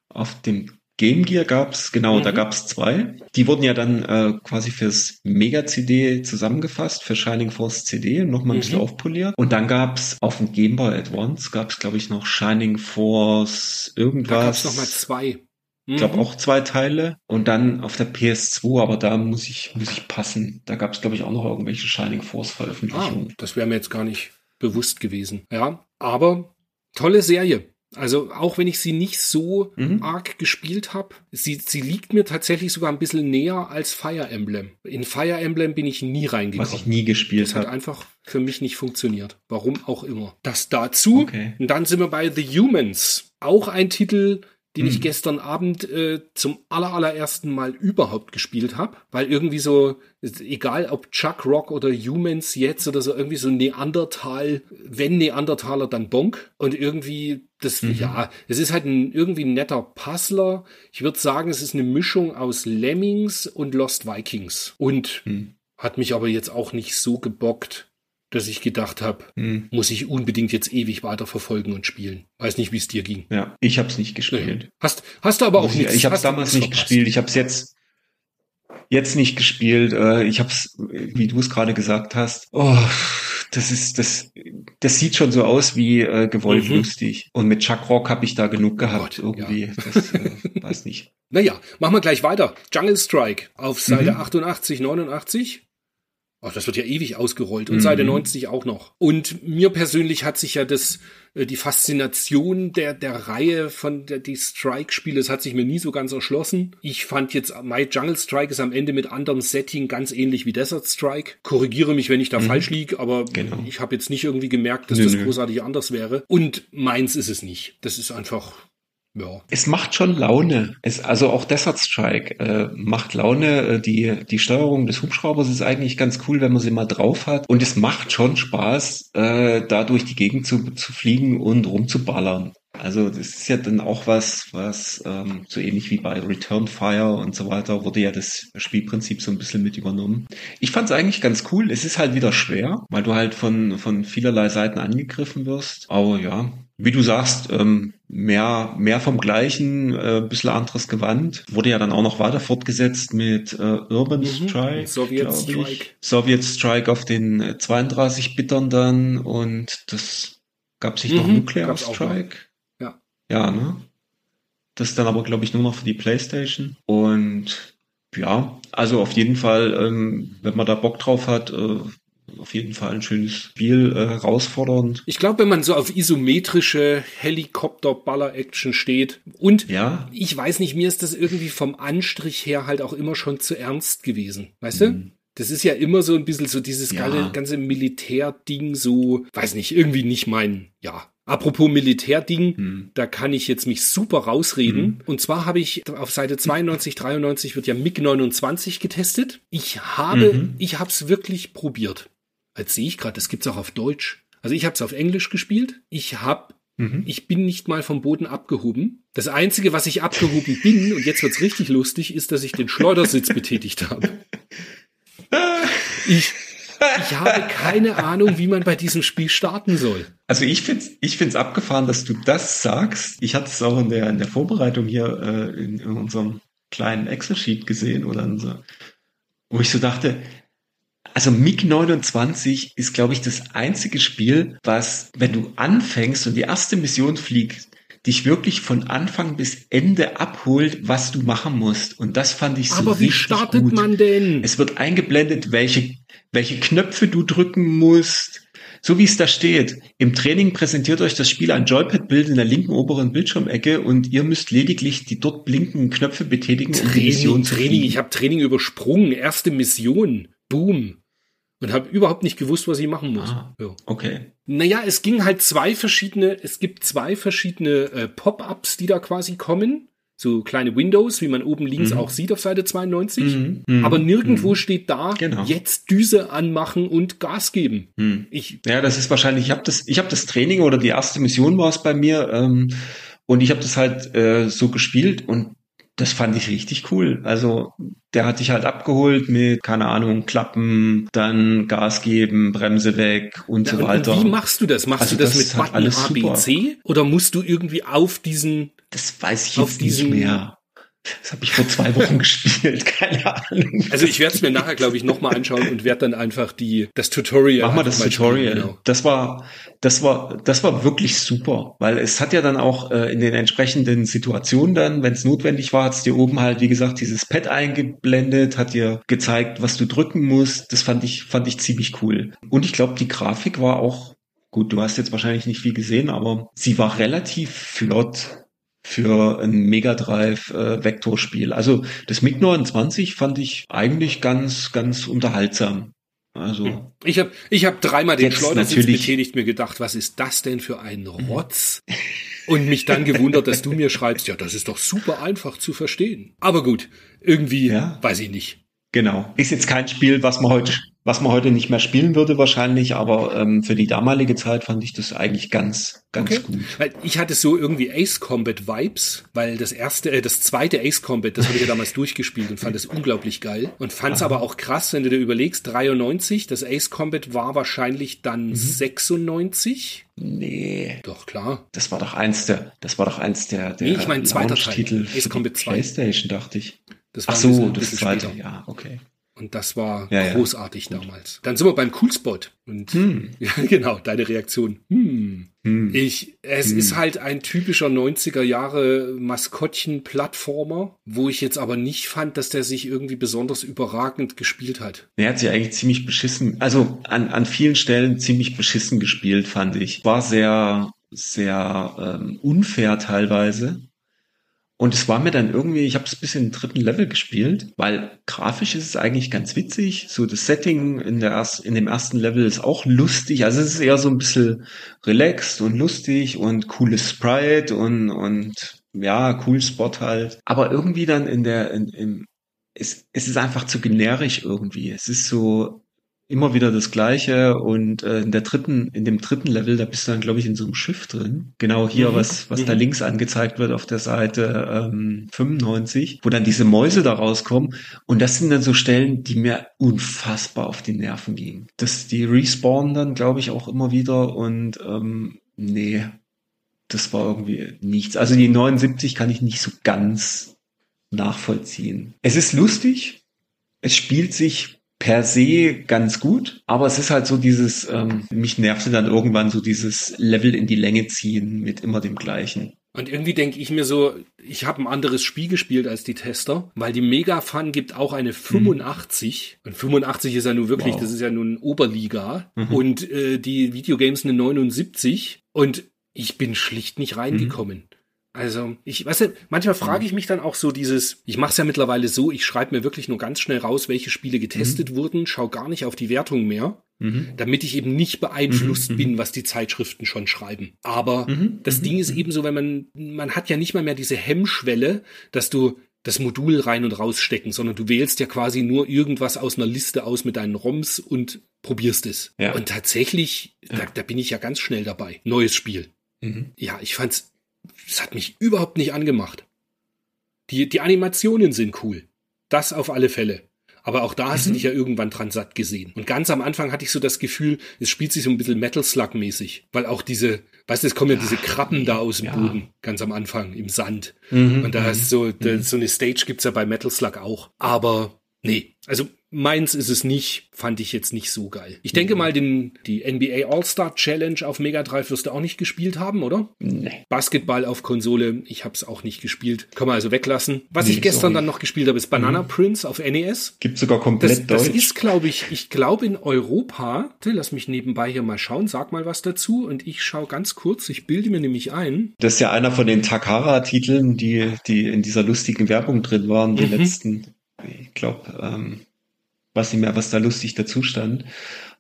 Auf dem Game Gear gab's genau, da Mhm. gab's zwei. Die wurden ja dann äh, quasi fürs Mega-CD zusammengefasst, für Shining Force CD, nochmal ein bisschen Mhm. aufpoliert. Und dann gab's auf dem Game Boy Advance, gab's glaube ich noch Shining Force Da gab irgendwas. es nochmal zwei. Ich glaube Mhm. auch zwei Teile. Und dann auf der PS2, aber da muss ich, muss ich passen. Da gab's glaube ich auch noch irgendwelche Shining Force Ah, Veröffentlichungen. das wäre mir jetzt gar nicht bewusst gewesen. Ja, aber tolle Serie. Also auch wenn ich sie nicht so Mhm. arg gespielt habe, sie, sie liegt mir tatsächlich sogar ein bisschen näher als Fire Emblem. In Fire Emblem bin ich nie Was reingekommen. ich nie gespielt Das hat habe. einfach für mich nicht funktioniert. Warum auch immer. Das dazu. Okay. Und dann sind wir bei The Humans. Auch ein Titel, den ich Hm. gestern Abend äh, zum aller, allerersten Mal überhaupt gespielt habe. Weil irgendwie so, egal ob Chuck Rock oder Humans jetzt oder so, irgendwie so Neandertal, wenn Neandertaler, dann Bonk. Und irgendwie, das, Mhm. ja, es ist halt ein irgendwie ein netter Puzzler. Ich würde sagen, es ist eine Mischung aus Lemmings und Lost Vikings. Und Hm. hat mich aber jetzt auch nicht so gebockt, dass ich gedacht habe, Hm. muss ich unbedingt jetzt ewig weiter verfolgen und spielen. Weiß nicht, wie es dir ging. Ja, ich habe es nicht gespielt. Hast, hast du aber auch ich- nichts. Ich habe es damals nicht verpasst. gespielt. Ich habe es jetzt jetzt nicht gespielt. Äh, Ich habe es, wie du es gerade gesagt hast. Oh, das ist das. Das sieht schon so aus wie äh, gewollt Mhm. lustig. Und mit Chuck Rock habe ich da genug gehabt Gott, irgendwie. Das äh, (laughs) weiß nicht. Naja, machen wir gleich weiter. Jungle Strike auf Seite Mhm. 88, 89. Ach, das wird ja ewig ausgerollt und Mhm. Seite 90 auch noch. Und mir persönlich hat sich ja das, äh, die Faszination der, der Reihe von der, die Strike-Spiele, das hat sich mir nie so ganz erschlossen. Ich fand jetzt, My Jungle Strike ist am Ende mit anderem Setting ganz ähnlich wie Desert Strike. Korrigiere mich, wenn ich da falsch liege, aber Genau. ich habe jetzt nicht irgendwie gemerkt, dass Nö, das nö. großartig anders wäre. Und meins ist es nicht. Das ist einfach, ja. Es macht schon Laune. Es, also auch Desert Strike äh, macht Laune. Äh, Die, die Steuerung des Hubschraubers ist eigentlich ganz cool, wenn man sie mal drauf hat. Und es macht schon Spaß, äh, da durch die Gegend zu, zu fliegen und rumzuballern. Also das ist ja dann auch was, was ähm, so ähnlich wie bei Return Fire und so weiter, wurde ja das Spielprinzip so ein bisschen mit übernommen. Ich fand es eigentlich ganz cool. Es ist halt wieder schwer, weil du halt von, von vielerlei Seiten angegriffen wirst. Aber ja, wie du sagst, ähm, mehr, mehr vom Gleichen, äh, bisschen anderes Gewand. Wurde ja dann auch noch weiter fortgesetzt mit äh, Urban Mhm. Strike. Ich. Strike. Sowjet Strike auf den äh, 32-Bittern dann und das gab sich noch Mhm, Nuclear gab's auch Strike. Ja. Ne? Das dann aber, glaube ich, nur noch für die Playstation. Und ja, also auf jeden Fall, ähm, wenn man da Bock drauf hat, äh, auf jeden Fall ein schönes Spiel, äh, herausfordernd. Ich glaube, wenn man so auf isometrische Helikopter-Baller-Action steht und Ja, ich weiß nicht, mir ist das irgendwie vom Anstrich her halt auch immer schon zu ernst gewesen. Weißt du? Das ist ja immer so ein bisschen so dieses Mhm. Ja. ganze Militärding, so, weiß nicht, irgendwie nicht mein, ja. Apropos Militärding, Hm. da kann ich jetzt mich super rausreden. Und zwar habe ich auf Seite 92, 93 wird ja MiG-29 getestet. Ich habe, Mhm. ich habe es wirklich probiert. Jetzt sehe ich gerade, das gibt's auch auf Deutsch. Also ich habe es auf Englisch gespielt. Ich habe Mhm. ich bin nicht mal vom Boden abgehoben. Das Einzige, was ich abgehoben bin, und jetzt wird's richtig lustig, ist, dass ich den Schleudersitz (laughs) betätigt habe. (laughs) Ich, ich habe keine Ahnung, wie man bei diesem Spiel starten soll. Also ich find's, ich find's abgefahren, dass du das sagst. Ich hatte es auch in der, in der Vorbereitung hier äh, in, in unserem kleinen Excel-Sheet gesehen oder so, wo ich so dachte, also MiG-29 ist, glaube ich, das einzige Spiel, was, wenn du anfängst und die erste Mission fliegt, dich wirklich von Anfang bis Ende abholt, was du machen musst. Und das fand ich so Aber wie richtig startet gut. man denn? Es wird eingeblendet, welche, welche Knöpfe du drücken musst. So wie es da steht. Im Training präsentiert euch das Spiel ein Joypad-Bild in der linken oberen Bildschirmecke und ihr müsst lediglich die dort blinkenden Knöpfe betätigen, um die Mission Training, zu Training. fliegen. Ich habe Training übersprungen. Erste Mission. Boom. Und habe überhaupt nicht gewusst, was ich machen muss. Ah. Ja. Okay. Naja, es ging halt zwei verschiedene, es gibt zwei verschiedene äh, Pop-ups, die da quasi kommen. So kleine Windows, wie man oben links Mhm. auch sieht auf Seite 92. Mhm. Mhm. Aber nirgendwo Mhm. steht da, Genau. jetzt Düse anmachen und Gas geben. Mhm. Ich, Ja, das ist wahrscheinlich, ich habe das, ich habe das Training oder die erste Mission war es bei mir ähm, und ich habe das halt äh, so gespielt und das fand ich richtig cool. Also der hat dich halt abgeholt mit, keine Ahnung, Klappen, dann Gas geben, Bremse weg und Ja, so und, weiter. und wie machst du das? Machst Also du das, das mit halt Button A, B. C? Oder musst du irgendwie auf diesen, das weiß ich auf jetzt nicht mehr. Das habe ich vor zwei Wochen (laughs) gespielt, keine Ahnung. also ich werde es mir nachher, glaube ich, nochmal anschauen und werde dann einfach die, das Tutorial. Mach mal das spielen, Tutorial. genau. Das war, das war, das war wirklich super, weil es hat ja dann auch äh, in den entsprechenden Situationen dann, wenn es notwendig war, hat es dir oben halt, wie gesagt, dieses Pad eingeblendet, hat dir gezeigt, was du drücken musst. Das fand ich, fand ich ziemlich cool. Und ich glaube, die Grafik war auch gut. Du hast jetzt wahrscheinlich nicht viel gesehen, aber sie war relativ flott für ein Mega Drive äh, Vektorspiel. Also das MiG 29 fand ich eigentlich ganz, ganz unterhaltsam. Also Ich habe ich hab dreimal den Schleudersitz betätigt, mir gedacht, was ist das denn für ein Rotz? Und mich dann gewundert, dass du mir schreibst, ja, das ist doch super einfach zu verstehen. Aber gut, irgendwie, Ja. weiß ich nicht. Genau. Ist jetzt kein Spiel, was man heute, was man heute nicht mehr spielen würde wahrscheinlich, aber ähm, für die damalige Zeit fand ich das eigentlich ganz, ganz Okay. gut. Weil ich hatte so irgendwie Ace Combat Vibes, weil das erste, äh, das zweite Ace Combat, das habe ich ja damals (laughs) durchgespielt und fand es unglaublich geil und fand es aber auch krass, wenn du dir überlegst, 93, das Ace Combat war wahrscheinlich Mhm. dann 96. Nee, Doch klar. das war doch eins der, das war doch eins der, der Nee, ich mein, zweiter Teil. Launch-Titel Ace für Combat die 2. Playstation, dachte ich. Das Ach ein so, bisschen- das bisschen zweite, später. ja, okay. Und das war Ja, ja. großartig damals. Dann sind wir beim Coolspot. Und Hm. (laughs) ja, genau, deine Reaktion. Hm. Hm. Ich, es Hm. ist halt ein typischer 90er Jahre Maskottchen-Plattformer, wo ich jetzt aber nicht fand, dass der sich irgendwie besonders überragend gespielt hat. Er hat sich eigentlich ziemlich beschissen, also an, an vielen Stellen ziemlich beschissen gespielt, fand ich. War sehr, sehr ähm, unfair teilweise. Und es war mir dann irgendwie, ich habe es bis in den dritten Level gespielt, weil grafisch ist es eigentlich ganz witzig. So das Setting in, der erst, in dem ersten Level ist auch lustig. Also es ist eher so ein bisschen relaxed und lustig und cooles Sprite und, und ja, cool Spot halt. Aber irgendwie dann in der, in, im, es, es ist einfach zu generisch irgendwie. Es ist so, immer wieder das Gleiche und äh, in der dritten, in dem dritten Level, da bist du dann, glaube ich, in so einem Schiff drin. Genau hier, Mhm. was, was da Mhm. links angezeigt wird auf der Seite ähm, 95, wo dann diese Mäuse da rauskommen. Und das sind dann so Stellen, die mir unfassbar auf die Nerven gingen. Das, die respawnen dann, glaube ich, auch immer wieder und ähm, nee, das war irgendwie nichts. Also die 79 kann ich nicht so ganz nachvollziehen. Es ist lustig, es spielt sich per se ganz gut, aber es ist halt so dieses, ähm, mich nervte dann irgendwann so dieses Level in die Länge ziehen mit immer dem gleichen. Und irgendwie denke ich mir so, ich habe ein anderes Spiel gespielt als die Tester, weil die Mega Fun gibt auch eine 85 und 85 ist ja nun wirklich, Wow. das ist ja nun Oberliga Mhm. und äh, die Videogames eine 79 und ich bin schlicht nicht reingekommen. Also, ich weißt du, manchmal frage ich mich dann auch so dieses, ich mache es ja mittlerweile so, ich schreibe mir wirklich nur ganz schnell raus, welche Spiele getestet wurden, schau gar nicht auf die Wertung mehr, damit ich eben nicht beeinflusst Mhm, mhm. bin, was die Zeitschriften schon schreiben. Aber Mhm, das mhm, Ding ist eben so, wenn man, man hat ja nicht mal mehr diese Hemmschwelle, dass du das Modul rein und rausstecken, sondern du wählst ja quasi nur irgendwas aus einer Liste aus mit deinen ROMs und probierst es. Ja. Und tatsächlich, Da, Ja. da bin ich ja ganz schnell dabei. Neues Spiel. Mhm. Ja, ich fand's, es hat mich überhaupt nicht angemacht. Die, die Animationen sind cool. Das auf alle Fälle. Aber auch da hast du Mhm. dich ja irgendwann dran satt gesehen. Und ganz am Anfang hatte ich so das Gefühl, es spielt sich so ein bisschen Metal Slug mäßig. Weil auch diese, weißt du, es kommen ja diese Krabben da aus dem Ja. Boden, ganz am Anfang, im Sand. Mhm. Und da ist so, da, so eine Stage gibt's ja bei Metal Slug auch. Aber nee, also meins ist es nicht, fand ich jetzt nicht so geil. Ich denke mal, den, die NBA All-Star Challenge auf Mega Drive wirst du auch nicht gespielt haben, oder? Nee. Basketball auf Konsole, ich hab's auch nicht gespielt. Kann man also weglassen. Was Nee, ich gestern dann noch gespielt habe, ist Banana Prince auf NES. Gibt sogar komplett Das, das Deutsch. ist, glaube ich, ich glaube in Europa, lass mich nebenbei hier mal schauen, sag mal was dazu und ich schau ganz kurz, ich bilde mir nämlich ein. Das ist ja einer von den Takara-Titeln, die, die in dieser lustigen Werbung drin waren, die Mhm. letzten. Ich glaube, ähm, weiß nicht mehr, was da lustig dazu stand.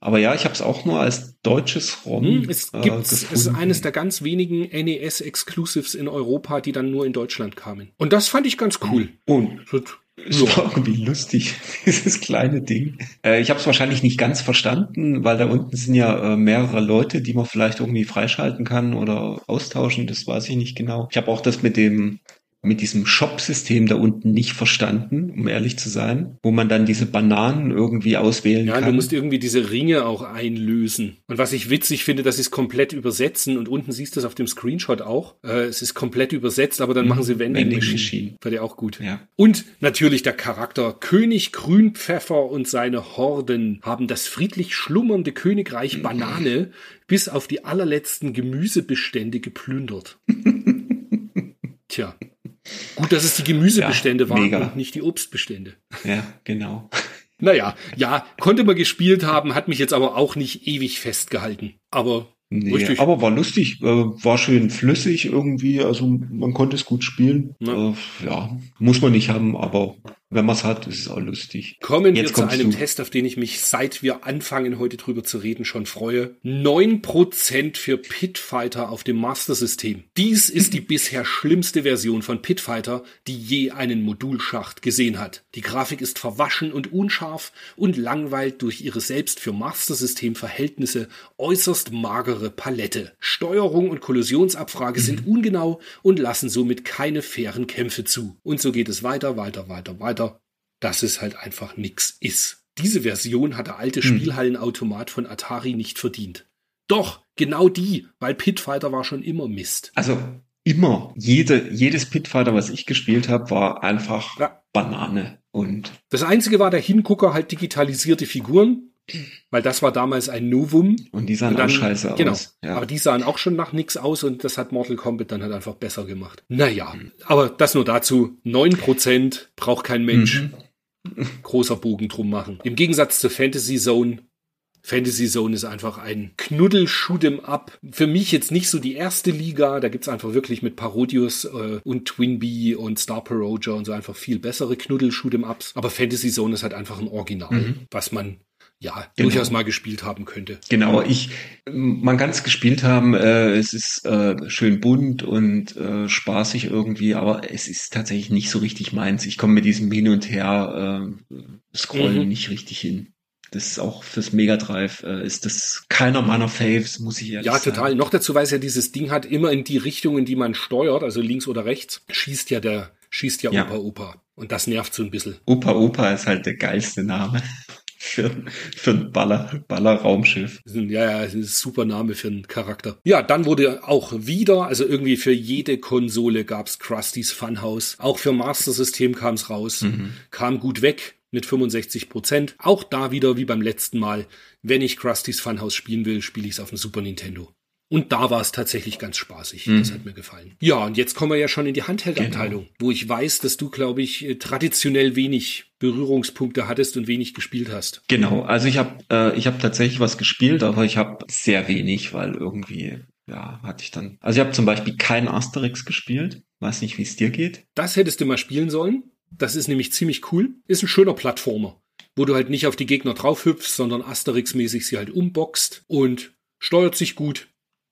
Aber ja, ich habe es auch nur als deutsches ROM Hm, es äh, gibt's, es ist eines der ganz wenigen NES-Exclusives in Europa, die dann nur in Deutschland kamen. Und das fand ich ganz cool. Und So, es war irgendwie lustig, (laughs) dieses kleine Ding. Äh, ich habe es wahrscheinlich nicht ganz verstanden, weil da unten sind ja äh, mehrere Leute, die man vielleicht irgendwie freischalten kann oder austauschen. Das weiß ich nicht genau. Ich habe auch das mit dem mit diesem Shop-System da unten nicht verstanden, um ehrlich zu sein, wo man dann diese Bananen irgendwie auswählen Ja, kann. du musst irgendwie diese Ringe auch einlösen. Und was ich witzig finde, dass sie es komplett übersetzen und unten siehst du es auf dem Screenshot auch. Äh, es ist komplett übersetzt, aber dann machen sie Vending, Vending Machine. Machine. Fand ich auch gut. Ja. Und natürlich der Charakter König Grünpfeffer und seine Horden haben das friedlich schlummernde Königreich Banane bis auf die allerletzten Gemüsebestände geplündert. (laughs) Tja. Gut, dass es die Gemüsebestände Ja, waren mega. und nicht die Obstbestände. ja, genau. (laughs) Naja, ja, konnte man gespielt haben, hat mich jetzt aber auch nicht ewig festgehalten. Aber Nee, Richtig. aber war lustig, äh, war schön flüssig irgendwie, also man konnte es gut spielen. Äh, ja, muss man nicht haben, aber wenn man es hat, ist es auch lustig. Kommen Jetzt wir zu einem du. Test, auf den ich mich seit wir anfangen, heute drüber zu reden, schon freue. 9% für Pitfighter auf dem Master System. Dies ist die bisher schlimmste Version von Pitfighter, die je einen Modulschacht gesehen hat. Die Grafik ist verwaschen und unscharf und langweilt durch ihre selbst für Master System Verhältnisse äußerst magere Palette. Steuerung und Kollisionsabfrage sind ungenau und lassen somit keine fairen Kämpfe zu. Und so geht es weiter, weiter, weiter, weiter dass es halt einfach nix ist. Diese Version hat der alte Hm. Spielhallenautomat von Atari nicht verdient. Doch, genau die, weil Pitfighter war schon immer Mist. Also immer, jede, jedes Pitfighter, was ich gespielt habe, war einfach Ja. Banane. Und Das einzige war der Hingucker halt digitalisierte Figuren, weil das war damals ein Novum. Und die sahen Und dann- auch scheiße genau. aus. Ja. Aber die sahen auch schon nach nix aus und das hat Mortal Kombat dann halt einfach besser gemacht. Naja, aber das nur dazu. 9% braucht kein Mensch. Mhm. Großer Bogen drum machen. Im Gegensatz zur Fantasy Zone. Fantasy Zone ist einfach ein Knuddel Shoot'em Up. Für mich jetzt nicht so die erste Liga. Da gibt's einfach wirklich mit Parodius äh, und Twinbee und Star Peroja und so einfach viel bessere Knuddel Shoot'em Ups. Aber Fantasy Zone ist halt einfach ein Original, Mhm. was man ja Genau. durchaus mal gespielt haben könnte. Genau, ich, man kann es gespielt haben, äh, es ist äh, schön bunt und äh, spaßig irgendwie, aber es ist tatsächlich nicht so richtig meins. Ich komme mit diesem Hin und Her äh, Scrollen Mhm. nicht richtig hin. Das ist auch fürs Mega Drive, äh, ist das keiner meiner Faves, muss ich ehrlich Ja, sagen. total. Noch dazu, weil es ja dieses Ding hat, immer in die Richtung, in die man steuert, also links oder rechts, schießt ja der, schießt ja, Ja. Opa Opa. Und das nervt so ein bisschen. Opa Opa ist halt der geilste Name für, für ein Baller, Baller-Raumschiff. Ja, ja, das ist ein super Name für einen Charakter. Ja, dann wurde auch wieder, also irgendwie für jede Konsole gab's Krusty's Funhouse. Auch für Master System kam's raus. Kam gut weg mit 65 Prozent. Auch da wieder wie beim letzten Mal. Wenn ich Krusty's Funhouse spielen will, spiele ich es auf dem Super Nintendo. Und da war es tatsächlich ganz spaßig. Das hat mir gefallen. Ja, und jetzt kommen wir ja schon in die Handheld-Abteilung, wo ich weiß, dass du, glaube ich, äh, traditionell wenig Berührungspunkte hattest und wenig gespielt hast. Genau, also ich habe äh, ich habe tatsächlich was gespielt, aber ich habe sehr wenig, weil irgendwie ja hatte ich dann. Also ich habe zum Beispiel kein Asterix gespielt. Weiß nicht, wie es dir geht. Das hättest du mal spielen sollen. Das ist nämlich ziemlich cool. Ist ein schöner Plattformer, wo du halt nicht auf die Gegner drauf hüpfst, sondern Asterix-mäßig sie halt umboxt und steuert sich gut.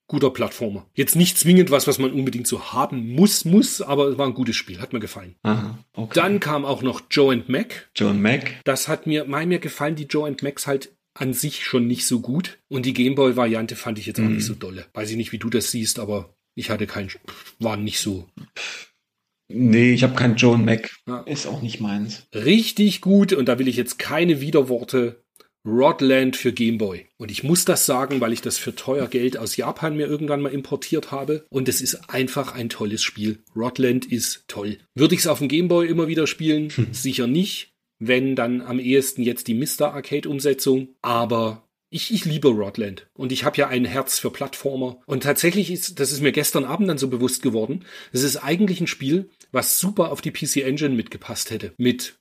Guter Plattformer. Jetzt nicht zwingend was, was man unbedingt so haben muss, muss, aber es war ein gutes Spiel. Hat mir gefallen. Aha, okay. Dann kam auch noch Joe and Mac. John Mac. Das hat mir, mal mir gefallen, die Joe and Macs halt an sich schon nicht so gut. Und die Gameboy-Variante fand ich jetzt auch Mhm. nicht so dolle. Weiß ich nicht, wie du das siehst, aber ich hatte keinen, war nicht so Nee, ich habe keinen John Mac. Ja. Ist auch nicht meins. richtig gut und da will ich jetzt keine Widerworte. Rodland für Gameboy. Und ich muss das sagen, weil ich das für teuer Geld aus Japan mir irgendwann mal importiert habe. Und es ist einfach ein tolles Spiel. Rodland ist toll. Würde ich es auf dem Gameboy immer wieder spielen? Sicher nicht. Wenn, dann am ehesten jetzt die Mr. Arcade-Umsetzung. Aber ich, ich liebe Rodland. Und ich habe ja ein Herz für Plattformer. Und tatsächlich ist, das ist mir gestern Abend dann so bewusst geworden, es ist eigentlich ein Spiel, was super auf die PC Engine mitgepasst hätte. Mit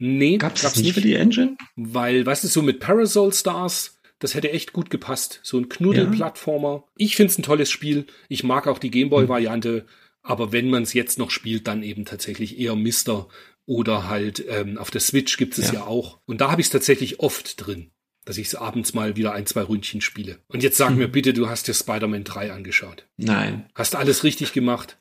Nee, Gab's das nicht für die Engine? weil, weißt du, so mit Parasol Stars, das hätte echt gut gepasst. So ein Knuddel-Plattformer. Ich find's ein tolles Spiel. Ich mag auch die Gameboy-Variante. Aber wenn man es jetzt noch spielt, dann eben tatsächlich eher Mister oder halt ähm, auf der Switch gibt es Ja. ja auch. Und da habe ich es tatsächlich oft drin, dass ich es abends mal wieder ein, zwei Ründchen spiele. Und jetzt sag mir bitte, du hast dir Spider-Man 3 angeschaut. Nein. Hast alles richtig gemacht?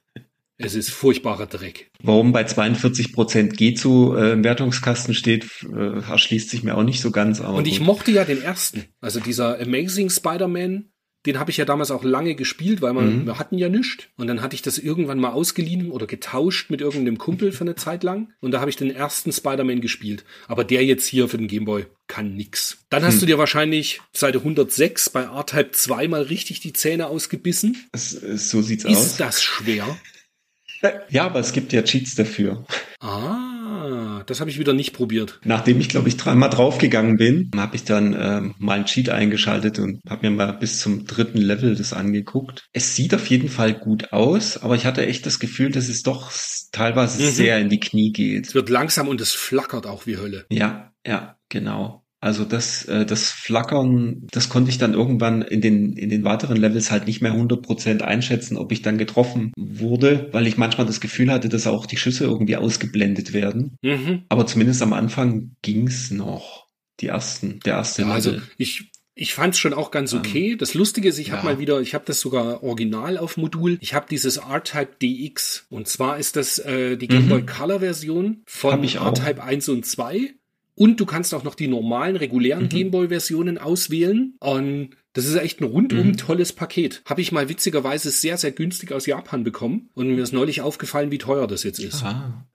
Es ist furchtbarer Dreck. Warum bei 42% G2 äh, im Wertungskasten steht, äh, erschließt sich mir auch nicht so ganz. Aber Und ich gut. mochte ja den ersten. Also dieser Amazing Spider-Man, den habe ich ja damals auch lange gespielt, weil man, Mhm. wir hatten ja nichts. Und dann hatte ich das irgendwann mal ausgeliehen oder getauscht mit irgendeinem Kumpel für eine Zeit lang. Und da habe ich den ersten Spider-Man gespielt. Aber der jetzt hier für den Gameboy kann nix. Dann hast Hm. du dir wahrscheinlich Seite 106 bei R-Type 2 mal richtig die Zähne ausgebissen. Es, so sieht's Ist aus. das schwer? Ja, aber es gibt ja Cheats dafür. Ah, das habe ich wieder nicht probiert. Nachdem ich, glaube ich, dreimal draufgegangen bin, habe ich dann ähm, mal einen Cheat eingeschaltet und habe mir mal bis zum dritten Level das angeguckt. Es sieht auf jeden Fall gut aus, aber ich hatte echt das Gefühl, dass es doch teilweise Mhm. sehr in die Knie geht. Es wird langsam und es flackert auch wie Hölle. Ja, ja, genau. Also das, äh, das Flackern, das konnte ich dann irgendwann in den, in den weiteren Levels halt nicht mehr 100% einschätzen, ob ich dann getroffen wurde, weil ich manchmal das Gefühl hatte, dass auch die Schüsse irgendwie ausgeblendet werden. Mhm. Aber zumindest am Anfang ging's noch. Die ersten, der erste Ja, also ich, ich fand es schon auch ganz okay. Das Lustige ist, ich habe ja. mal wieder, ich habe das sogar original auf Modul. Ich habe dieses R-Type DX und zwar ist das äh, die Game Boy Color Version von Mhm. R-Type 1 und 2. Und du kannst auch noch die normalen, regulären Mhm. Game Boy Versionen auswählen. Und das ist echt ein rundum Mhm. tolles Paket. Habe ich mal witzigerweise sehr, sehr günstig aus Japan bekommen. Und mir ist neulich aufgefallen, wie teuer das jetzt ist.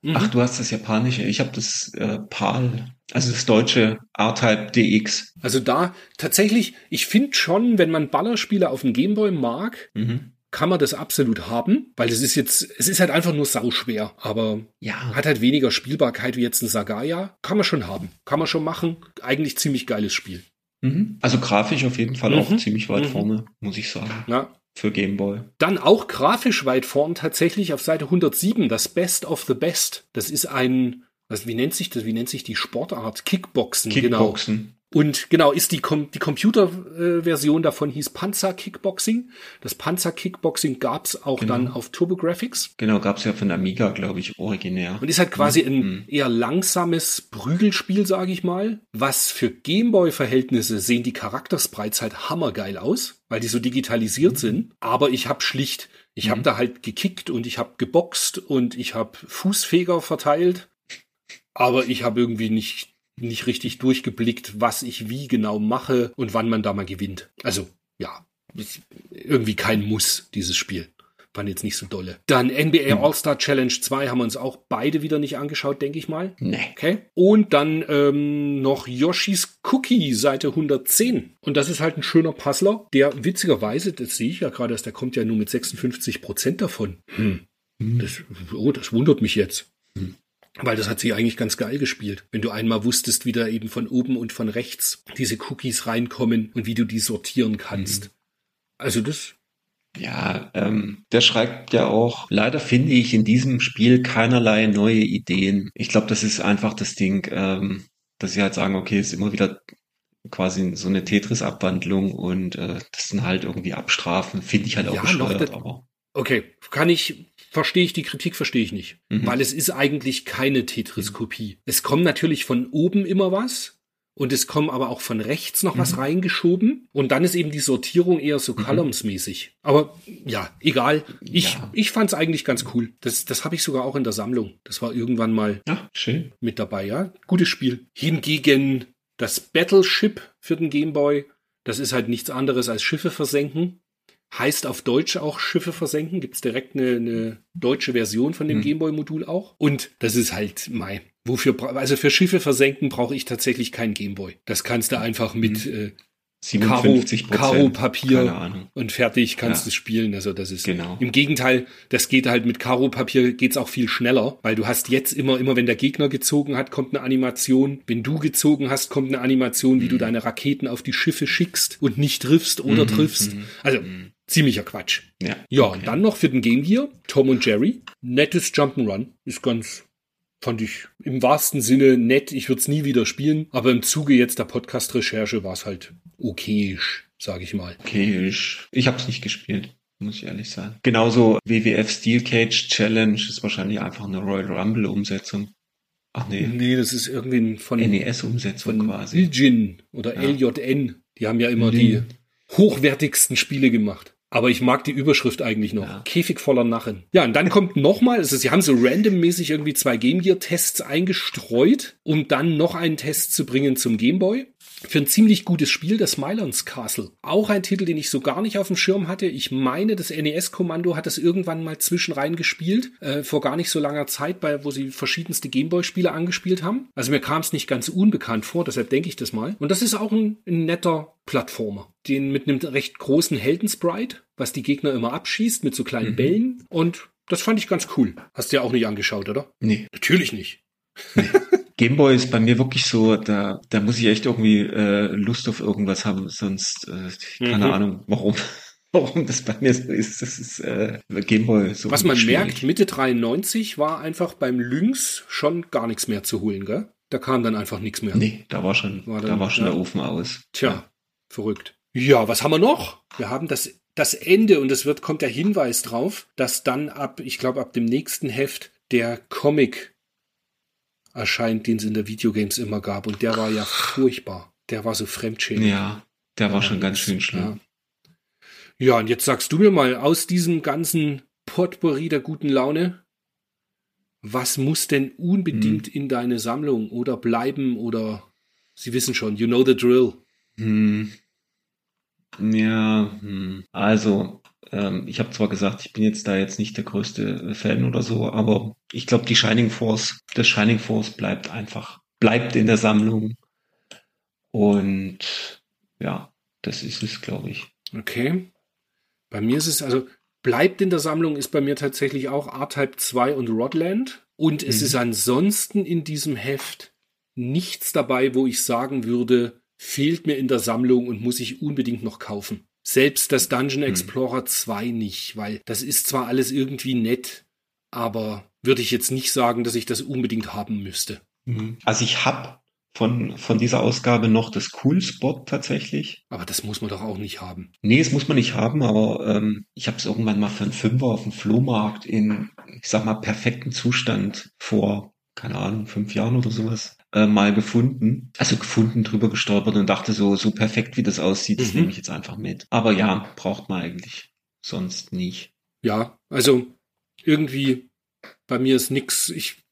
Mhm. Ach, du hast das japanische. Ich habe das äh, PAL, also das deutsche R-Type DX. Also da tatsächlich, ich finde schon, wenn man Ballerspiele auf dem Gameboy mag, Mhm. Kann man das absolut haben, weil es ist jetzt, es ist halt einfach nur sauschwer, aber Ja. hat halt weniger Spielbarkeit wie jetzt ein Sagaya. Kann man schon haben, kann man schon machen. Eigentlich ziemlich geiles Spiel. Mhm. Also grafisch auf jeden Fall Mhm. auch ziemlich weit Mhm. vorne, muss ich sagen, Ja. für Gameboy. Dann auch grafisch weit vorn tatsächlich auf Seite 107 das Best of the Best. Das ist ein, was, wie nennt sich das? Wie nennt sich die Sportart? Kickboxen. Genau. Und genau, ist die, Com die Computerversion davon hieß Panzer Kickboxing. Das Panzer Kickboxing gab's auch Genau. dann auf TurboGrafx. Genau, gab's ja von Amiga, glaube ich, originär. Und ist halt quasi ein Mhm. eher langsames Prügelspiel, sage ich mal. Was für Gameboy-Verhältnisse sehen die Charaktersprites halt hammergeil aus, weil die so digitalisiert sind. Aber ich habe schlicht, ich habe Mhm. da halt gekickt und ich habe geboxt und ich habe Fußfeger verteilt. Aber ich habe irgendwie nicht nicht richtig durchgeblickt, was ich wie genau mache und wann man da mal gewinnt. Also, ja, irgendwie kein Muss, dieses Spiel. Fand jetzt nicht so dolle. Dann NBA hm. All-Star Challenge 2 haben wir uns auch beide wieder nicht angeschaut, denke ich mal. Nee. Okay. Und dann ähm, noch Yoshis Cookie, Seite 110. Und das ist halt ein schöner Puzzler, der witzigerweise, das sehe ich ja gerade, dass der kommt ja nur mit 56 Prozent davon. Hm. hm. Das, oh, das wundert mich jetzt. Hm. Weil das hat sie eigentlich ganz geil gespielt. Wenn du einmal wusstest, wie da eben von oben und von rechts diese Cookies reinkommen und wie du die sortieren kannst. Mhm. Also das ja, ähm, der schreibt ja auch, leider finde ich in diesem Spiel keinerlei neue Ideen. Ich glaube, das ist einfach das Ding, ähm, dass sie halt sagen, okay, es ist immer wieder quasi so eine Tetris-Abwandlung und äh, das sind halt irgendwie Abstrafen, finde ich halt auch ja, bescheuert, aber. Okay, kann ich, verstehe ich die Kritik, verstehe ich nicht. Mhm. Weil es ist eigentlich keine Tetris-Kopie. Es kommt natürlich von oben immer was, und es kommen aber auch von rechts noch mhm. was reingeschoben und dann ist eben die Sortierung eher so mhm. columnsmäßig. Aber ja, egal. Ich, ja. ich fand es eigentlich ganz cool. Das, das habe ich sogar auch in der Sammlung. Das war irgendwann mal ja, schön. mit dabei, ja. Gutes Spiel. Hingegen das Battleship für den Gameboy, das ist halt nichts anderes als Schiffe versenken. Heißt auf Deutsch auch Schiffe versenken. Gibt's direkt eine, eine deutsche Version von dem mhm. Gameboy-Modul auch. Und das ist halt, mein, Wofür, also für Schiffe versenken brauche ich tatsächlich keinen Gameboy. Das kannst du einfach mit mhm. äh, Karo, Karo Papier und fertig kannst ja. du spielen. Also das ist genau. im Gegenteil, das geht halt mit Karo Papier geht's auch viel schneller, weil du hast jetzt immer immer wenn der Gegner gezogen hat, kommt eine Animation, wenn du gezogen hast, kommt eine Animation, wie mhm. du deine Raketen auf die Schiffe schickst und nicht triffst oder mhm. triffst. Mhm. Also mhm. Ziemlicher Quatsch. Ja, ja okay. und dann noch für den Game Gear Tom und Jerry, nettes Jump'n'Run, ist ganz fand ich im wahrsten Sinne nett. Ich würde es nie wieder spielen, aber im Zuge jetzt der Podcast-Recherche war es halt okayisch, sage ich mal. Okayisch. Ich habe es nicht gespielt muss ich ehrlich sagen. Genauso WWF Steel Cage Challenge ist wahrscheinlich einfach eine Royal Rumble Umsetzung. Ach nee. Nee, das ist irgendwie von NES-Umsetzung quasi. Ilgin oder ja. LJN. Die haben ja immer Lin. die hochwertigsten Spiele gemacht. Aber ich mag die Überschrift eigentlich noch. Ja. Käfig voller Narren. Ja, und dann kommt nochmal, also sie haben so randommäßig irgendwie zwei Game Gear Tests eingestreut, um dann noch einen Test zu bringen zum Game Boy. Für ein ziemlich gutes Spiel, das Mylands Castle. Auch ein Titel, den ich so gar nicht auf dem Schirm hatte. Ich meine, das NES-Kommando hat das irgendwann mal zwischenrein gespielt, äh, vor gar nicht so langer Zeit, bei, wo sie verschiedenste Gameboy-Spiele angespielt haben. Also mir kam es nicht ganz unbekannt vor, deshalb denke ich das mal. Und das ist auch ein, ein netter Plattformer. Den mit einem recht großen Heldensprite, was die Gegner immer abschießt mit so kleinen mhm. Bällen. Und das fand ich ganz cool. Hast du ja auch nicht angeschaut, oder? Nee. Natürlich nicht. Nee. (laughs) Gameboy ist bei mir wirklich so, da, da muss ich echt irgendwie äh, Lust auf irgendwas haben, sonst äh, keine mhm. Ahnung, warum. (laughs) Warum das bei mir so ist, das ist äh, Gameboy so. Was man schwierig. merkt, Mitte 93 war einfach beim Lynx schon gar nichts mehr zu holen, gell? Da kam dann einfach nichts mehr. Nee, da war schon, war dann, da war schon ja. der Ofen aus. Tja, ja. verrückt. Ja, was haben wir noch? Wir haben das, das Ende und es wird, kommt der Hinweis drauf, dass dann ab, ich glaube, ab dem nächsten Heft der Comic erscheint, den es in der Videogames immer gab. Und der war ja furchtbar. Der war so fremdschämend. Ja, der war schon ganz schön schlimm. Ja. ja, und jetzt sagst du mir mal aus diesem ganzen Potpourri der guten Laune, was muss denn unbedingt hm. in deine Sammlung oder bleiben oder Sie wissen schon, you know the drill. Hm. Ja, hm. also ähm, ich habe zwar gesagt, ich bin jetzt da jetzt nicht der größte Fan oder so, aber ich glaube, die Shining Force, das Shining Force bleibt einfach, bleibt in der Sammlung. Und ja, das ist es, glaube ich. Okay. Bei mir ist es, also bleibt in der Sammlung, ist bei mir tatsächlich auch R-Type 2 und Rodland. Und es mhm. ist ansonsten in diesem Heft nichts dabei, wo ich sagen würde, fehlt mir in der Sammlung und muss ich unbedingt noch kaufen. Selbst das Dungeon hm. Explorer hm. 2 nicht, weil das ist zwar alles irgendwie nett, aber würde ich jetzt nicht sagen, dass ich das unbedingt haben müsste. Mhm. Also ich habe von, von dieser Ausgabe noch das Cool Spot tatsächlich. Aber das muss man doch auch nicht haben. Nee, das muss man nicht haben, aber ähm, ich habe es irgendwann mal für einen Fünfer auf dem Flohmarkt in, ich sag mal, perfekten Zustand vor, keine Ahnung, fünf Jahren oder sowas äh, mal gefunden. Also gefunden, drüber gestolpert und dachte so, so perfekt wie das aussieht, das mhm. nehme ich jetzt einfach mit. Aber ja, braucht man eigentlich sonst nicht. Ja, also irgendwie bei mir ist nix. Ich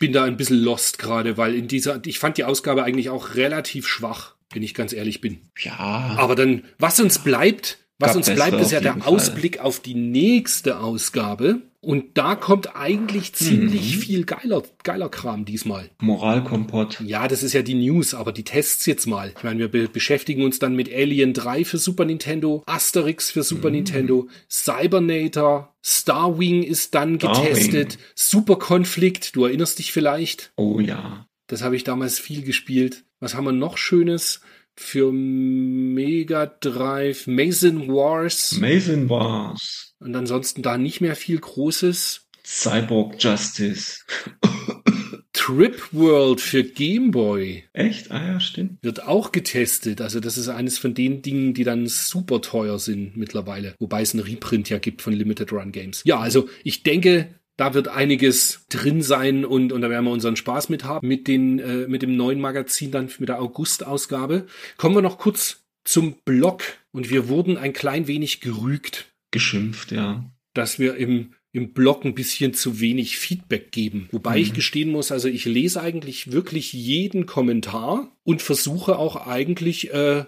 bin da ein bisschen lost gerade, weil in dieser, ich fand die Ausgabe eigentlich auch relativ schwach, wenn ich ganz ehrlich bin. Ja. Aber dann, was uns bleibt, was Gab uns bleibt, ist ja der Fall. Ausblick auf die nächste Ausgabe. Und da kommt eigentlich ziemlich Mhm. viel geiler, geiler Kram diesmal. Moralkompott. Ja, das ist ja die News, aber die Tests jetzt mal. Ich meine, wir be beschäftigen uns dann mit Alien 3 für Super Nintendo, Asterix für Super Nintendo, Cybernator, Starwing ist dann getestet, Super Konflikt, du erinnerst dich vielleicht? Oh ja. Das habe ich damals viel gespielt. Was haben wir noch Schönes? Für Mega Drive, Mason Wars Mason Wars. Und ansonsten da nicht mehr viel Großes. Cyborg Justice. Trip World für Game Boy Echt? Ah ja, stimmt. wird auch getestet. Also das ist eines von den Dingen, die dann super teuer sind mittlerweile. Wobei es einen Reprint ja gibt von Limited Run Games. Ja, also ich denke, da wird einiges drin sein und, und da werden wir unseren Spaß mit haben mit den, äh, mit dem neuen Magazin dann mit der August-Ausgabe. Kommen wir noch kurz zum Blog und wir wurden ein klein wenig gerügt, Geschimpft, ja. dass wir im im Blog ein bisschen zu wenig Feedback geben. Wobei ich gestehen muss, also ich lese eigentlich wirklich jeden Kommentar und versuche auch eigentlich äh,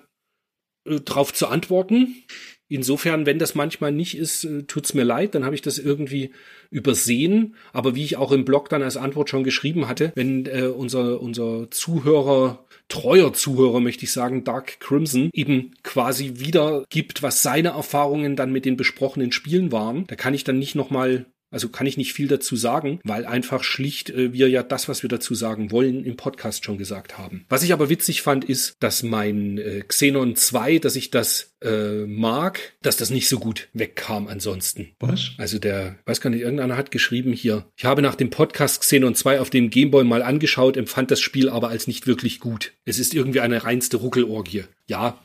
äh, drauf zu antworten. Insofern, wenn das manchmal nicht ist, äh, tut's mir leid, dann habe ich das irgendwie übersehen. Aber wie ich auch im Blog dann als Antwort schon geschrieben hatte, wenn äh, unser, unser Zuhörer, treuer Zuhörer, möchte ich sagen, Dark Crimson, eben quasi wiedergibt, was seine Erfahrungen dann mit den besprochenen Spielen waren, da kann ich dann nicht nochmal also kann ich nicht viel dazu sagen, weil einfach schlicht äh, wir ja das, was wir dazu sagen wollen, im Podcast schon gesagt haben. Was ich aber witzig fand, ist, dass mein äh, Xenon 2, dass ich das äh, mag, dass das nicht so gut wegkam ansonsten. Was? Also der, weiß gar nicht, irgendeiner hat geschrieben hier, ich habe nach dem Podcast Xenon 2 auf dem Gameboy mal angeschaut, empfand das Spiel aber als nicht wirklich gut. Es ist irgendwie eine reinste Ruckelorgie. Ja,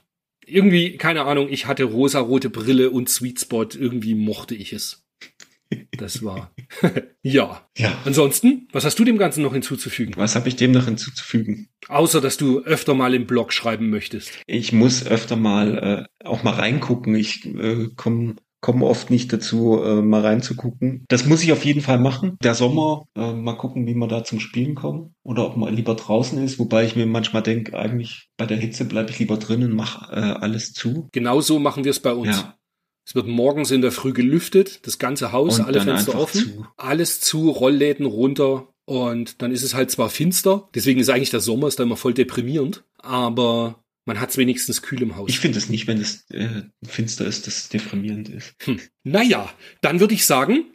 irgendwie, keine Ahnung, ich hatte rosa-rote Brille und Sweet Spot, irgendwie mochte ich es. Das war. (laughs) ja. Ja. Ansonsten, was hast du dem Ganzen noch hinzuzufügen? Was habe ich dem noch hinzuzufügen? Außer, dass du öfter mal im Blog schreiben möchtest. Ich muss öfter mal äh, auch mal reingucken. Ich äh, komme komm oft nicht dazu, äh, mal reinzugucken. Das muss ich auf jeden Fall machen. Der Sommer, äh, mal gucken, wie wir da zum Spielen kommen. Oder ob man lieber draußen ist. Wobei ich mir manchmal denke, eigentlich bei der Hitze bleibe ich lieber drin und mache äh, alles zu. Genauso machen wir es bei uns. Ja. Es wird morgens in der Früh gelüftet, das ganze Haus, Und alle Fenster offen, zu. alles zu, Rollläden runter und dann ist es halt zwar finster, deswegen ist eigentlich der Sommer ist da immer voll deprimierend, aber man hat es wenigstens kühl im Haus. Ich finde es nicht, wenn es äh, finster ist, dass es deprimierend ist. Naja, dann würde ich sagen,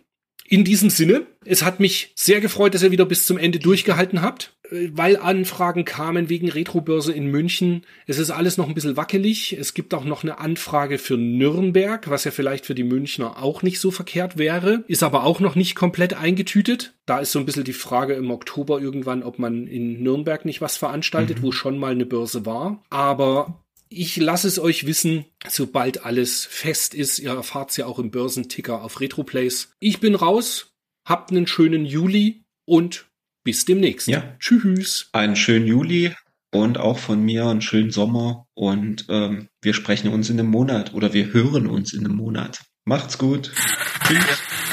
in diesem Sinne, es hat mich sehr gefreut, dass ihr wieder bis zum Ende durchgehalten habt, äh, weil Anfragen kamen wegen Retrobörse in München. Es ist alles noch ein bisschen wackelig. Es gibt auch noch eine Anfrage für Nürnberg, was ja vielleicht für die Münchner auch nicht so verkehrt wäre, ist aber auch noch nicht komplett eingetütet. Da ist so ein bisschen die Frage im Oktober irgendwann, ob man in Nürnberg nicht was veranstaltet, wo schon mal eine Börse war. Aber ich lasse es euch wissen, sobald alles fest ist. Ihr erfahrt's ja auch im Börsenticker auf Retroplays. Ich bin raus, habt einen schönen Juli und bis demnächst. Ja. Tschüss. Einen schönen Juli und auch von mir einen schönen Sommer. Und ähm, wir sprechen uns in einem Monat oder wir hören uns in einem Monat. Macht's gut. Tschüss.